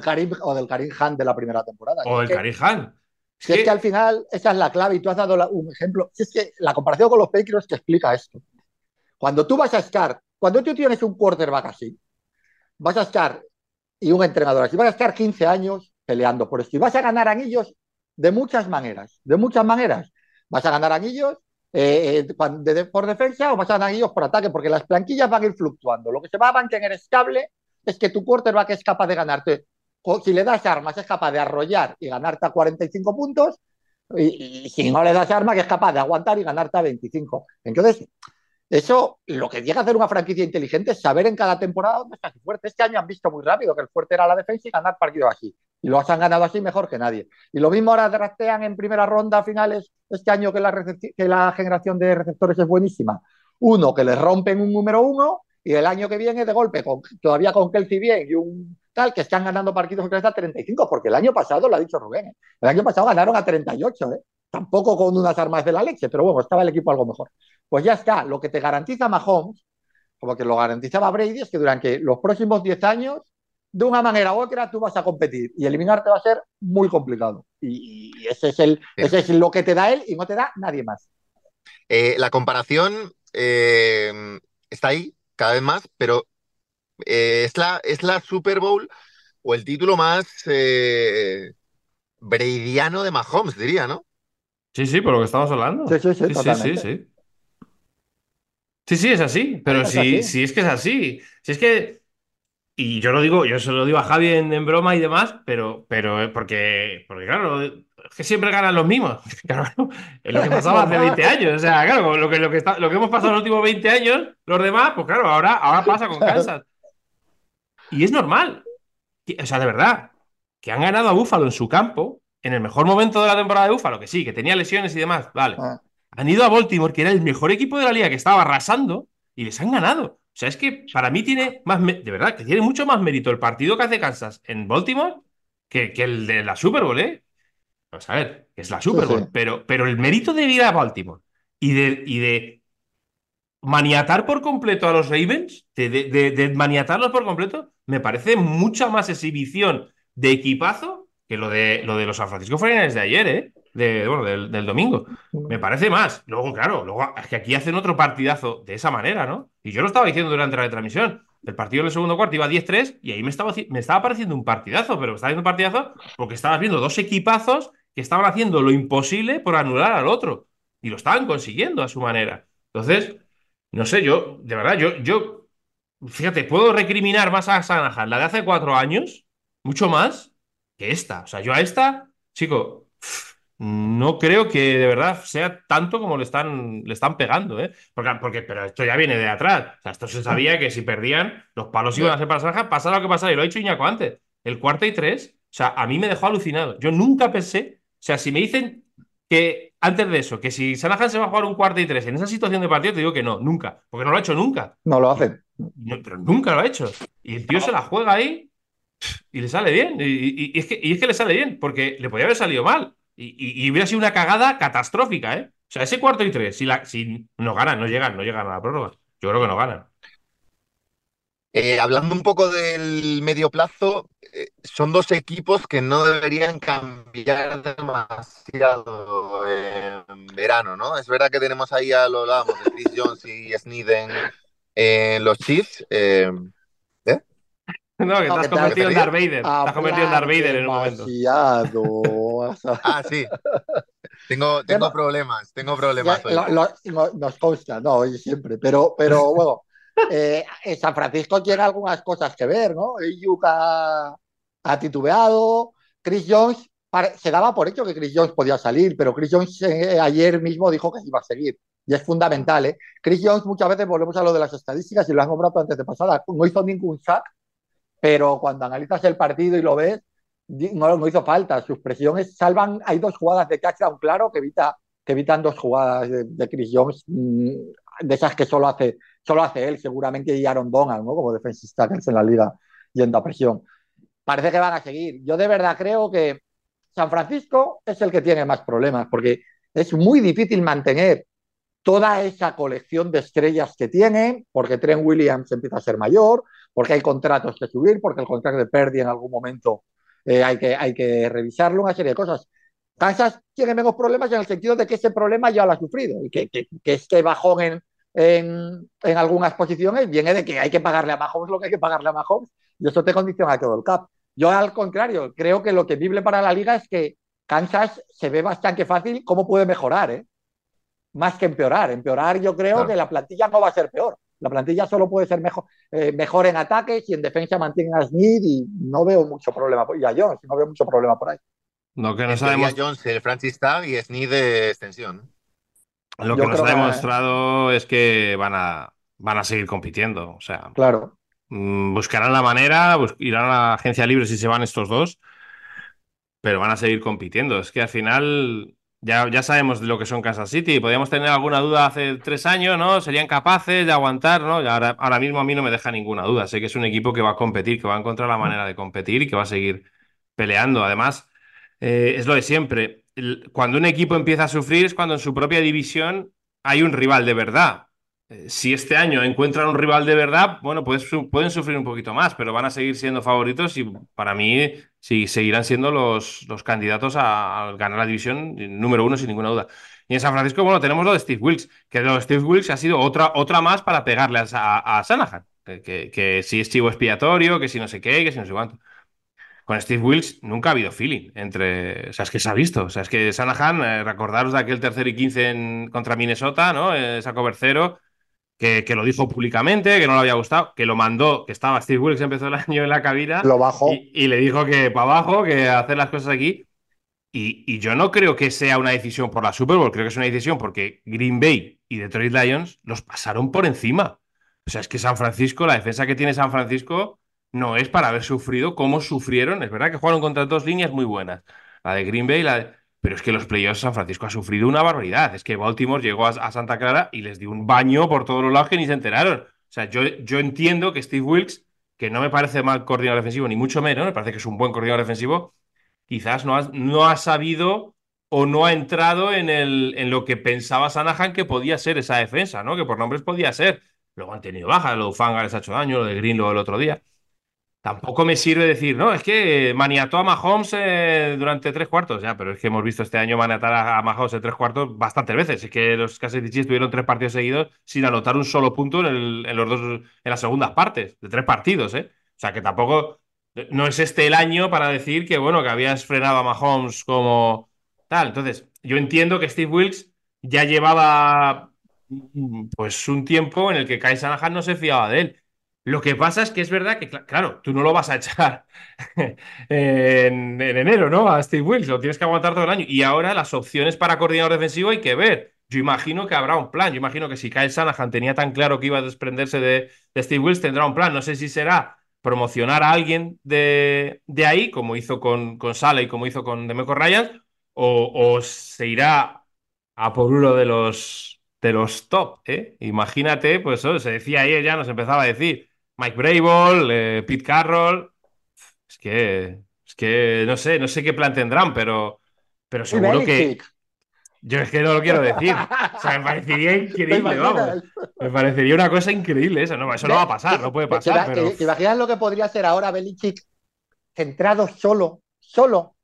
Karim, o del Karim Han de la primera temporada. O del Karim Han. Si es que al final esa es la clave y tú has dado un ejemplo. Es que la comparación con los Patriots te explica esto. Cuando tú vas a estar cuando tú tienes un quarterback así, vas a estar, y un entrenador así, vas a estar 15 años peleando por esto y vas a ganar anillos de muchas maneras, de muchas maneras. Vas a ganar anillos eh, eh, por defensa o vas a por ataque, porque las planquillas van a ir fluctuando. Lo que se va a mantener estable es que tu quarterback es capaz de ganarte. Si le das armas, es capaz de arrollar y ganarte a 45 puntos, y, si no le das armas, es capaz de aguantar y ganarte a 25. Entonces, eso, lo que llega a hacer una franquicia inteligente es saber en cada temporada dónde está su fuerte. Este año han visto muy rápido que el fuerte era la defensa y ganar partidos así. Y lo han ganado así mejor que nadie. Y lo mismo ahora draftean en primera ronda finales este año que la, que generación de receptores es buenísima. Uno, que les rompen un número uno y el año que viene de golpe, con, todavía con Kelsey bien y un tal, que están ganando partidos a 35, porque el año pasado, lo ha dicho Rubén, el año pasado ganaron a 38, ¿eh? tampoco con unas armas de la leche, pero bueno, estaba el equipo algo mejor. Pues ya está, lo que te garantiza Mahomes, como que lo garantizaba Brady, es que durante los próximos 10 años, de una manera u otra, tú vas a competir y eliminarte va a ser muy complicado. Y, ese, es el, ese es lo que te da él y no te da nadie más. Eh, la comparación eh, está ahí cada vez más, pero eh, es, la, es la Super Bowl o el título más Bradyano de Mahomes, diría, ¿no? Sí, sí, por lo que estamos hablando. Sí, sí, sí, sí, sí, sí, sí. Sí, es así, pero si, es que es así. Si es que. Y yo lo digo, yo se lo digo a Javi en, broma y demás, pero, pero eh, porque, porque claro, es que siempre ganan los mismos. [laughs] Claro, es lo que [laughs] pasaba hace 20 años. O sea, claro, lo que, lo que, está, lo que hemos pasado en los últimos 20 años, los demás, pues claro, ahora, ahora pasa con Kansas. Y es normal. O sea, de verdad, que han ganado a Búfalo en su campo en el mejor momento de la temporada de Búfalo, que sí, que tenía lesiones y demás, vale. Han ido a Baltimore, que era el mejor equipo de la liga, que estaba arrasando, y les han ganado. O sea, es que para mí tiene más, de verdad, que tiene mucho más mérito el partido que hace Kansas en Baltimore que, el de la Super Bowl, ¿eh? Vamos a ver, es la Super Bowl, Pero, pero el mérito de ir a Baltimore y de, y de maniatar por completo a los Ravens, de, de maniatarlos por completo, me parece mucha más exhibición de equipazo que lo de, lo de los San Francisco 49 de ayer, ¿eh? De, bueno, del, domingo. Me parece más. Luego, claro, luego es que aquí hacen otro partidazo de esa manera, ¿no? Y yo lo estaba diciendo durante la transmisión. El partido en el segundo cuarto iba 10-3 y ahí me estaba, me estaba pareciendo un partidazo, pero me estaba haciendo un partidazo porque estabas viendo dos equipazos que estaban haciendo lo imposible por anular al otro. Y lo estaban consiguiendo a su manera. Entonces, no sé, yo, de verdad, yo, yo, fíjate, puedo recriminar más a Sanahan la de hace cuatro años, mucho más, esta. O sea, yo a esta, chico, no creo que de verdad sea tanto como le están, le están pegando, ¿eh? Porque, porque, pero esto ya viene de atrás. O sea, esto se sabía que si perdían, los palos iban a ser para Sanja, pasara lo que pasara, y lo ha dicho Iñaco antes. El cuarto y tres, o sea, a mí me dejó alucinado. Yo nunca pensé, o sea, si me dicen que antes de eso, que si Sanahan se va a jugar un cuarto y tres en esa situación de partido, te digo que no, nunca, porque no lo ha hecho nunca. No lo hace. pero nunca lo ha hecho. Y el tío se la juega ahí y le sale bien. Y, es que, es que le sale bien, porque le podía haber salido mal. Y, hubiera sido una cagada catastrófica, ¿eh? O sea, ese cuarto y tres, si, la, si no ganan, no llegan, no llegan a la prórroga. Yo creo que no ganan. Eh, hablando un poco del medio plazo, eh, son dos equipos que no deberían cambiar demasiado en verano, ¿no? Es verdad que tenemos ahí a lo hablamos de Chris Jones y Sniden en los Chiefs. Eh, No, que [laughs] te has convertido en Darth Vader. Te has convertido en Darth Vader en un momento. [laughs] ah, sí. Tengo, tengo problemas, tengo problemas. nos consta, no, siempre, pero, pero [laughs] bueno, eh, San Francisco tiene algunas cosas que ver, ¿no? Yuka ha titubeado, Chris Jones, se daba por hecho que Chris Jones podía salir, pero Chris Jones eh, ayer mismo dijo que iba a seguir. Y es fundamental, ¿eh? Chris Jones muchas veces volvemos a lo de las estadísticas y lo han nombrado antes de pasada. No hizo ningún sack, pero cuando analizas el partido y lo ves, no, no hizo falta. Sus presiones salvan. Hay dos jugadas de touchdown claro que, evita, que evitan dos jugadas de, Chris Jones, mm, de esas que solo hace, solo hace él, seguramente, y Aaron Donald, ¿no? como defensista que es en la liga yendo a presión. Parece que van a seguir. Yo de verdad creo que San Francisco es el que tiene más problemas, porque es muy difícil mantener toda esa colección de estrellas que tiene, porque Trent Williams empieza a ser mayor, porque hay contratos que subir, porque el contrato de Perdi en algún momento eh, hay, que, hay que revisarlo, una serie de cosas. Kansas tiene menos problemas en el sentido de que ese problema ya lo ha sufrido y que, que, que este bajón en, en, en, algunas posiciones viene de que hay que pagarle a Mahomes lo que hay que pagarle a Mahomes y eso te condiciona todo el cap. Yo al contrario, creo que lo que vive para la liga es que Kansas se ve bastante fácil cómo puede mejorar, ¿eh? más que empeorar. Empeorar yo creo que la plantilla no va a ser peor. La plantilla solo puede ser mejor, eh, mejor en ataques y en defensa mantiene a Smith y no veo mucho problema. Y a Jones, no veo mucho problema por ahí. Lo que no sabemos. Jones, el Francis Tag y Smith de extensión. Lo que nos ha demostrado es que van a, van a seguir compitiendo. O sea, claro. Mm, buscarán la manera, irán a la agencia libre si se van estos dos, pero van a seguir compitiendo. Es que al final ya, ya sabemos de lo que son Kansas City. Podríamos tener alguna duda hace tres años, ¿no? Serían capaces de aguantar, ¿no? Ahora, ahora mismo a mí no me deja ninguna duda. Sé que es un equipo que va a competir, que va a encontrar la manera de competir y que va a seguir peleando. Además, eh, es lo de siempre. cuando un equipo empieza a sufrir es cuando en su propia división hay un rival de verdad. Si este año encuentran un rival de verdad, bueno, pues pueden sufrir un poquito más, pero van a seguir siendo favoritos y para mí sí, seguirán siendo los, los candidatos a, ganar la división número uno sin ninguna duda. Y en San Francisco, bueno, tenemos lo de Steve Wilkes, que lo de Steve Wilkes ha sido otra, otra más para pegarle a, a, Sanahan, que, que, si es chivo expiatorio, que si no sé qué, que si no sé cuánto. Con Steve Wilkes nunca ha habido feeling entre. O sea, es que se ha visto. O sea, es que Sanahan, eh, recordaros de aquel tercer y quince en, contra Minnesota, ¿no? Eh, sacó cero que, lo dijo públicamente, que no le había gustado, que lo mandó, que estaba Steve Wilkes, empezó el año en la cabina. Lo bajó. Y, le dijo que para abajo, que hacer las cosas aquí. Y, yo no creo que sea una decisión por la Super Bowl, creo que es una decisión porque Green Bay y Detroit Lions los pasaron por encima. O sea, es que San Francisco, la defensa que tiene San Francisco, no es para haber sufrido como sufrieron. Es verdad que jugaron contra dos líneas muy buenas. La de Green Bay y la de pero es que los playoffs San Francisco ha sufrido una barbaridad. Es que Baltimore llegó a, Santa Clara y les dio un baño por todos los lados que ni se enteraron. O sea, yo, yo entiendo que Steve Wilkes, que no me parece mal coordinador defensivo, ni mucho menos, me parece que es un buen coordinador defensivo, quizás no ha, no ha sabido o no ha entrado en, el, en lo que pensaba Sanahan que podía ser esa defensa, ¿no? Que por nombres podía ser. Luego han tenido bajas, lo de Fanga les ha hecho daño, lo de Green lo del otro día. Tampoco me sirve decir, no, es que maniató a Mahomes eh, durante tres cuartos, ya, pero es que hemos visto este año maniatar a, Mahomes en tres cuartos bastantes veces. Es que los Kansas City tuvieron tres partidos seguidos sin anotar un solo punto en, los dos, en las segundas partes, de tres partidos, ¿eh? O sea que tampoco, no es este el año para decir que, bueno, que habías frenado a Mahomes como tal. Entonces, yo entiendo que Steve Wilkes ya llevaba pues un tiempo en el que Kai Sanahan no se fiaba de él. Lo que pasa es que es verdad que, claro, tú no lo vas a echar [laughs] en, enero, ¿no? A Steve Wills, lo tienes que aguantar todo el año. Y ahora las opciones para coordinador defensivo hay que ver. Yo imagino que habrá un plan. Yo imagino que si Kyle Sanahan tenía tan claro que iba a desprenderse de, Steve Wills, tendrá un plan. No sé si será promocionar a alguien de, de ahí, como hizo con, con Sala y como hizo con Demeco Ryan, o, se irá a por uno de los, de los top. ¿eh? Imagínate, pues se decía ayer, ya nos empezaba a decir Mike Brable, eh, Pete Carroll. Es que, es que no sé, no sé qué plan tendrán, pero, pero seguro que. Yo es que no lo quiero decir. O sea, me parecería [laughs] increíble, vamos. Me parecería una cosa increíble eso. No, eso no va a pasar, no puede pasar. ¿Te, imaginas lo que podría ser ahora Belichick centrado solo, solo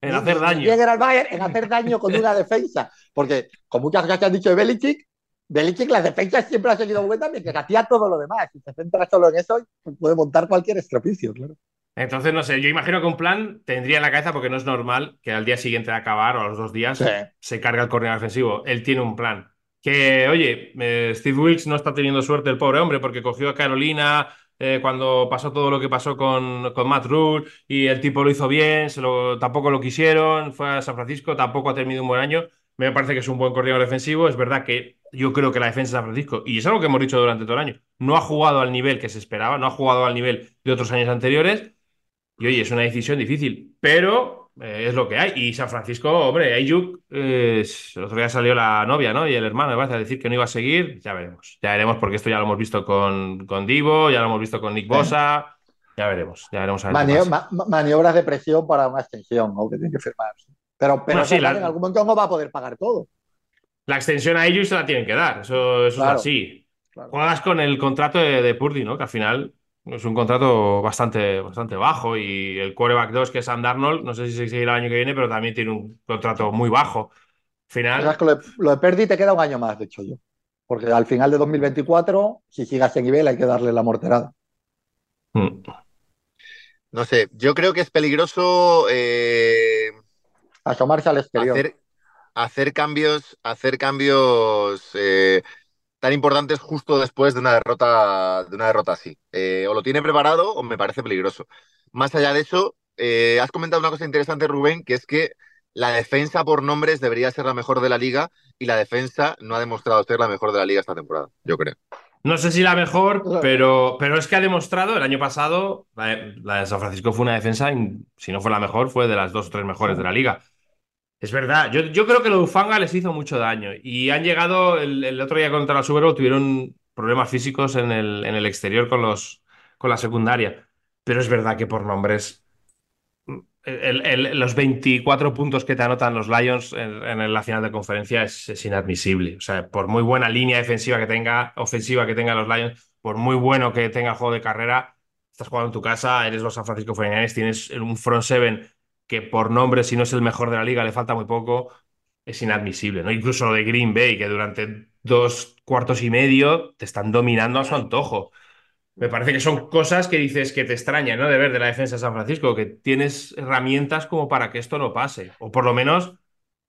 en hacer daño. en hacer daño con [laughs] una defensa. Porque con muchas cosas que han dicho de Belichick, Belichick las defensas siempre ha seguido buena mientras hacía todo lo demás. Si se centra solo en eso, puede montar cualquier estropicio, claro. Entonces, no sé, yo imagino que un plan tendría en la cabeza porque no es normal que al día siguiente de acabar o a los dos días se cargue el coordinador defensivo. Él tiene un plan. Que, oye, eh, Steve Wilkes no está teniendo suerte el pobre hombre porque cogió a Carolina eh, cuando pasó todo lo que pasó con, con, Matt Rule y el tipo lo hizo bien, se lo, tampoco lo quisieron, fue a San Francisco, tampoco ha tenido un buen año. Me parece que es un buen coordinador defensivo. Es verdad que yo creo que la defensa de San Francisco, y es algo que hemos dicho durante todo el año, no ha jugado al nivel que se esperaba, no ha jugado al nivel de otros años anteriores. Y oye, es una decisión difícil, pero eh, es lo que hay. Y San Francisco, hombre, Ayuk, el otro día salió la novia, ¿no? Y el hermano, me parece, a decir que no iba a seguir. Ya veremos. Ya veremos, porque esto ya lo hemos visto con, con Divo, ya lo hemos visto con Nick Bosa. Ya veremos, ya veremos. maniobras de presión para una extensión, ¿no? Que tiene que firmar. Pero, pero en algún momento no va a poder pagar todo. La extensión a ellos se la tienen que dar, eso, es así. Juegas con el contrato de, de, Purdy, ¿no? Que al final es un contrato bastante, bastante bajo y el quarterback 2, que es Sam Darnold, no sé si se seguirá el año que viene, pero también tiene un contrato muy bajo. final... lo, de, lo Purdy te queda un año más, de hecho yo. Porque al final de 2024, si sigas en nivel, hay que darle la morterada. Mm. No sé, yo creo que es peligroso eh, asomarse al exterior. Hacer, cambios, hacer cambios eh, tan importantes justo después de una derrota, de una derrota así. Eh, o lo tiene preparado o me parece peligroso. Más allá de eso, eh, has comentado una cosa interesante, Rubén, que es que la defensa por nombres debería ser la mejor de la liga y la defensa no ha demostrado ser la mejor de la liga esta temporada, yo creo. No sé si la mejor, pero, pero es que ha demostrado el año pasado, la de, San Francisco fue una defensa, si no fue la mejor, fue de las dos o tres mejores de la liga. Es verdad, yo, yo, creo que lo Ufanga les hizo mucho daño y han llegado, el, otro día contra la Super tuvieron problemas físicos en el, en el exterior con, los, con la secundaria, pero es verdad que por nombres, los 24 puntos que te anotan los Lions en, la final de conferencia es, inadmisible. O sea, por muy buena línea defensiva que tenga, ofensiva que tenga los Lions, por muy bueno que tenga el juego de carrera, estás jugando en tu casa, eres los San Francisco 49 tienes un front seven que por nombre, si no es el mejor de la liga, le falta muy poco, es inadmisible, ¿no? Incluso lo de Green Bay, que durante dos cuartos y medio te están dominando a su antojo. Me parece que son cosas que dices que te extrañan, ¿no? De ver de la defensa de San Francisco, que tienes herramientas como para que esto no pase, o por lo menos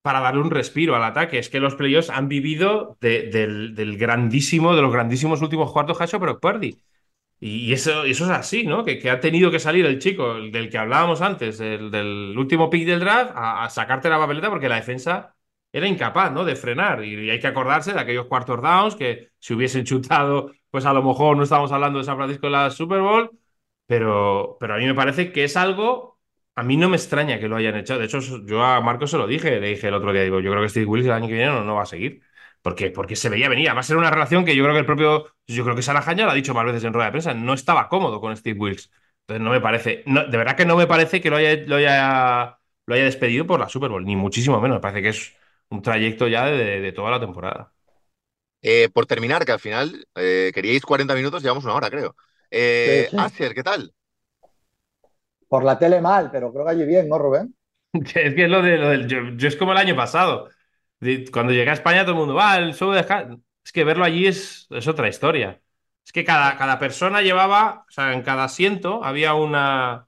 para darle un respiro al ataque. Es que los playoffs han vivido del, grandísimo, de los grandísimos últimos cuartos Hacho pero Purdy. Y eso, eso es así, ¿no? Que, ha tenido que salir el chico del que hablábamos antes, del último pick del draft, a, sacarte la papeleta porque la defensa era incapaz, ¿no? De frenar. Y, hay que acordarse de aquellos cuartos downs que si hubiesen chutado, pues a lo mejor no estamos hablando de San Francisco en la Super Bowl, pero, pero a mí me parece que es algo. A mí no me extraña que lo hayan hecho. De hecho, yo a Marcos se lo dije, le dije el otro día, digo, yo creo que Steve Willis el año que viene no va a seguir. Porque, porque se veía venir. Además, era una relación que yo creo que el propio. Yo creo que Sarajaña lo ha dicho más veces en rueda de prensa. No estaba cómodo con Steve Wilkes. Entonces, no me parece. No, de verdad que no me parece que lo haya, lo haya, lo haya despedido por la Super Bowl, ni muchísimo menos. Me parece que es un trayecto ya de, toda la temporada. Eh, por terminar, que al final eh, queríais 40 minutos, llevamos una hora, creo. Eh, ¿qué tal? Por la tele mal, pero creo que allí bien, ¿no, Rubén? [laughs] es que es lo, de, lo del. yo, es como el año pasado. Cuando llegué a España todo el mundo, va, el show de... Es que verlo allí es, es otra historia. Es que cada, cada, persona llevaba, o sea, en cada asiento había una,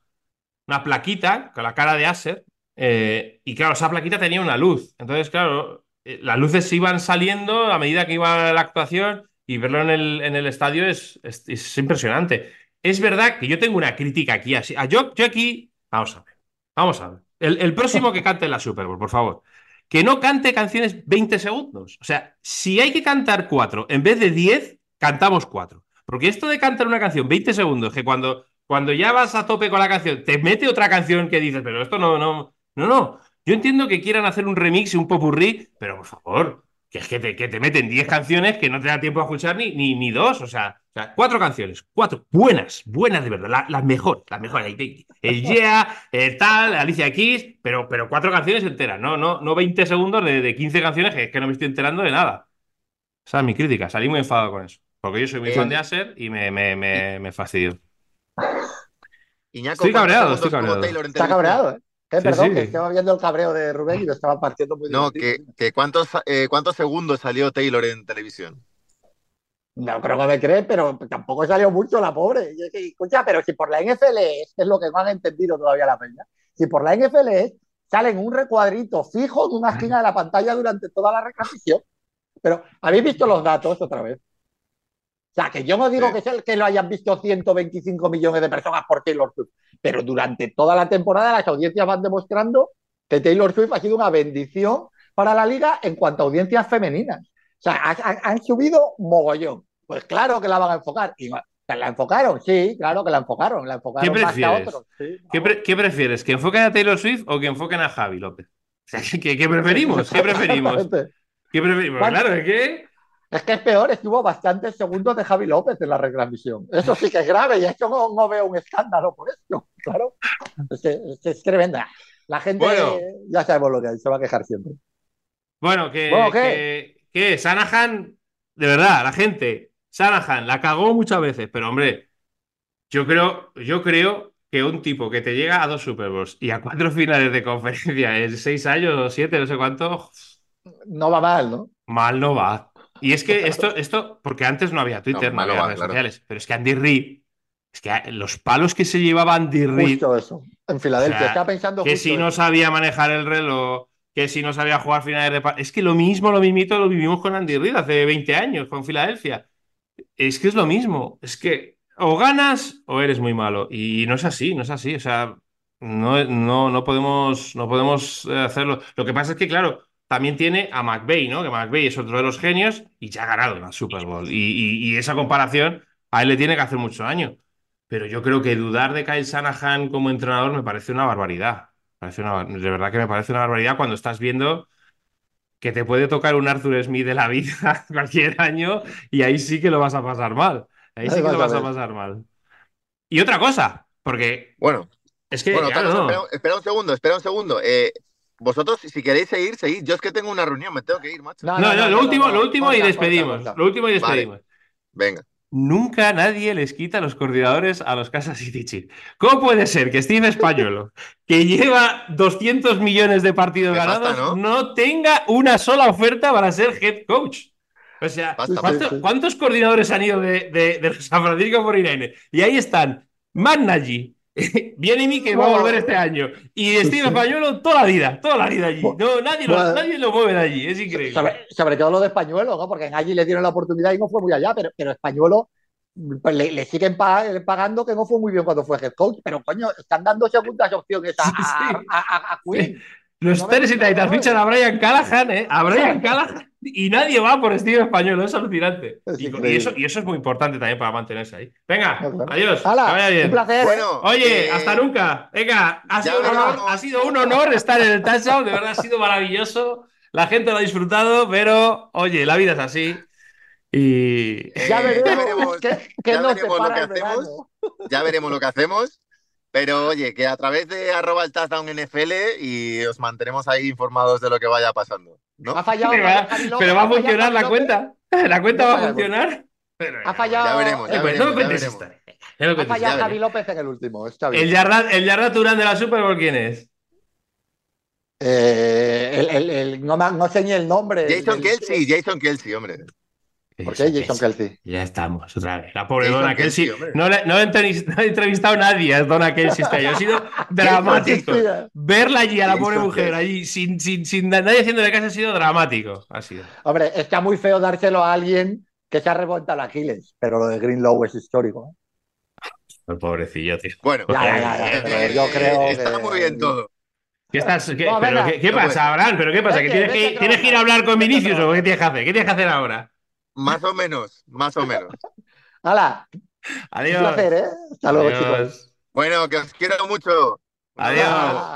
una plaquita con la cara de Acer. Eh, y claro, esa plaquita tenía una luz. Entonces, claro, eh, las luces iban saliendo a medida que iba la actuación y verlo en el, en el estadio es, es, impresionante. Es verdad que yo tengo una crítica aquí. Yo, yo aquí, vamos a ver, vamos a ver. El, el próximo que cante la Super Bowl, por favor que no cante canciones 20 segundos. O sea, si hay que cantar cuatro en vez de 10, cantamos cuatro. Porque esto de cantar una canción 20 segundos, que cuando, cuando ya vas a tope con la canción, te mete otra canción que dices, pero esto no, no, no, no. Yo entiendo que quieran hacer un remix y un popurrí, pero por favor, que es que te, que te meten 10 canciones que no te da tiempo a escuchar ni, ni, ni dos. O sea, o sea, cuatro canciones, cuatro, buenas, buenas de verdad, las mejores, las mejores. El [laughs] Yeah, el tal, Alicia Keys, pero, pero cuatro canciones enteras, no, no, no 20 segundos de, de 15 canciones que es que no me estoy enterando de nada. O sea, mi crítica, salí muy enfadado con eso. Porque yo soy muy fan de Acer y me, me, me, me fastidio. [laughs] estoy cabreado, estuvo Taylor Está cabreado, ¿eh? Perdón, que estaba viendo el cabreo de Rubén y lo estaba partiendo muy No, que, que cuántos, eh, ¿cuántos segundos salió Taylor en televisión? No creo que me creen, pero tampoco salió mucho la pobre. Escucha, pero si por la NFL es, es lo que no han entendido todavía la peña, si por la NFL es, salen un recuadrito fijo en una esquina de la pantalla durante toda la retransmisión. Pero, ¿habéis visto los datos otra vez? O sea, que yo no digo que, es que lo hayan visto 125 millones de personas por Taylor Swift, pero durante toda la temporada las audiencias van demostrando que Taylor Swift ha sido una bendición para la liga en cuanto a audiencias femeninas. O sea, han, subido mogollón. Pues claro que la van a enfocar. Y la enfocaron, sí, claro que la enfocaron. La enfocaron ¿Qué prefieres? Más que ¿Qué, prefieres? ¿Que enfoquen a Taylor Swift o que enfoquen a Javi López? ¿qué, preferimos? ¿Qué preferimos? ¿Qué preferimos? Claro, es que es que es peor, estuvo bastantes segundos de Javi López en la retransmisión. Eso sí que es grave y eso no, veo un escándalo por esto. [laughs] Claro, es, que, es, tremenda. La gente ya sabemos lo que hay, se va a quejar siempre. Bueno, que, que, Sanahan, de verdad, la gente, Sanahan la cagó muchas veces, pero hombre, yo creo, yo creo que un tipo que te llega a dos Super Bowls y a cuatro [laughs] finales de conferencia en seis años o siete, no sé cuánto. No va mal, ¿no? Mal no va. Y es que esto, esto, porque antes no había Twitter, no, había redes sociales, pero es que Andy Reid, es que los palos que se llevaba Andy Reid. Justo eso, en Filadelfia, estaba pensando. Que si no sabía manejar el reloj, que si no sabía jugar finales de. Es que lo mismo, lo mismito lo vivimos con Andy Reid hace 20 años, con Filadelfia. Es que es lo mismo, es que o ganas o eres muy malo. Y no es así, no es así, o sea. No, no, no, podemos, no podemos eh, hacerlo. Lo que pasa es que, claro, también tiene a McVeigh, ¿no? Que McVeigh es otro de los genios y ya ha ganado la Super Bowl. Y, esa comparación a él le tiene que hacer mucho daño. Pero yo creo que dudar de Kyle Shanahan como entrenador me parece una barbaridad. Parece una, de verdad que me parece una barbaridad cuando estás viendo que te puede tocar un Arthur Smith de la vida [laughs] cualquier año y ahí sí que lo vas a pasar mal. Ahí sí que lo vas a pasar mal. Y otra cosa, porque. Bueno. Es que. espera, un segundo, espera un segundo. Eh, vosotros, si queréis seguir, seguid. Yo es que tengo una reunión, me tengo que ir, macho. No, no, lo último, lo último y despedimos. Lo último y despedimos. Venga. Nunca nadie les quita los coordinadores a los Casas City ¿Cómo puede ser que Steve Españolo, que lleva 200 millones de partidos ganados, ¿no? tenga una sola oferta para ser head coach? O sea, ¿cuántos, coordinadores han ido de, de, San Francisco 49 Y ahí están Matt Viene [laughs] mí que va a volver este año. Y Steve Españuelo toda la vida, toda la vida allí. No, nadie, lo, nadie lo mueve de allí, es increíble. Sobre, todo lo de Españuelo, ¿no? Porque en allí le dieron la oportunidad y no fue muy allá, pero, pero Españuelo pues le, siguen pagando que no fue muy bien cuando fue head coach, pero coño, están dando segundas opciones a, [laughs] a, a, Queen. Los Tennessee Titans fichan a Brian Callahan, ¿eh? A Brian Callahan y nadie va por Steve Español, es alucinante. y, eso, y eso es muy importante también para mantenerse ahí. Venga, adiós. Un placer. Oye, eh, hasta nunca. Venga, ha sido, un honor, ha sido, un honor, estar en el touchdown, de verdad ha sido maravilloso. La gente lo ha disfrutado, pero oye, la vida es así. Y ya veremos, qué, ya veremos lo que hacemos. Ya veremos lo que hacemos. Pero oye, que a través de arroba el touchdown NFL y os mantenemos ahí informados de lo que vaya pasando. ¿No? Ha fallado. Pero va, a funcionar [laughs] la cuenta. La cuenta va a funcionar. ha fallado. Ya veremos. Ya veremos, no me cuentes historia. Ha fallado Javi López en el último. Está bien. ¿El Yarda, el Turán de la Super Bowl quién es? Eh, el, el, el, no, no sé ni el nombre. Jason Kelsey, Jason Kelsey, hombre. ¿Por qué Jason Kelsey? Ya estamos, otra vez. La pobre Donna Kelsey. no, no, he entrevistado a nadie a Donna Kelsey este Ha sido [laughs] dramático. Verla allí, a la pobre mujer, allí, sin, sin, sin nadie haciéndole caso, ha sido dramático. Ha sido. Hombre, está muy feo dárselo a alguien que se ha revuelto a Aquiles, pero lo de Greenlow es histórico. ¿eh? El pobrecillo, tío. Bueno, yo creo está muy bien todo. ¿Qué, estás, qué, pero, ¿qué, pasa, Abraham? ¿Pero qué pasa? ¿Que tienes, que, ¿Tienes que ir a hablar con Vinicius o qué tienes que hacer? ¿Qué tienes que hacer ahora? Más o menos, más o menos. [laughs] ¡Hala! Adiós. Un placer, ¿eh? Hasta luego, chicos. Bueno, que os quiero mucho. Adiós.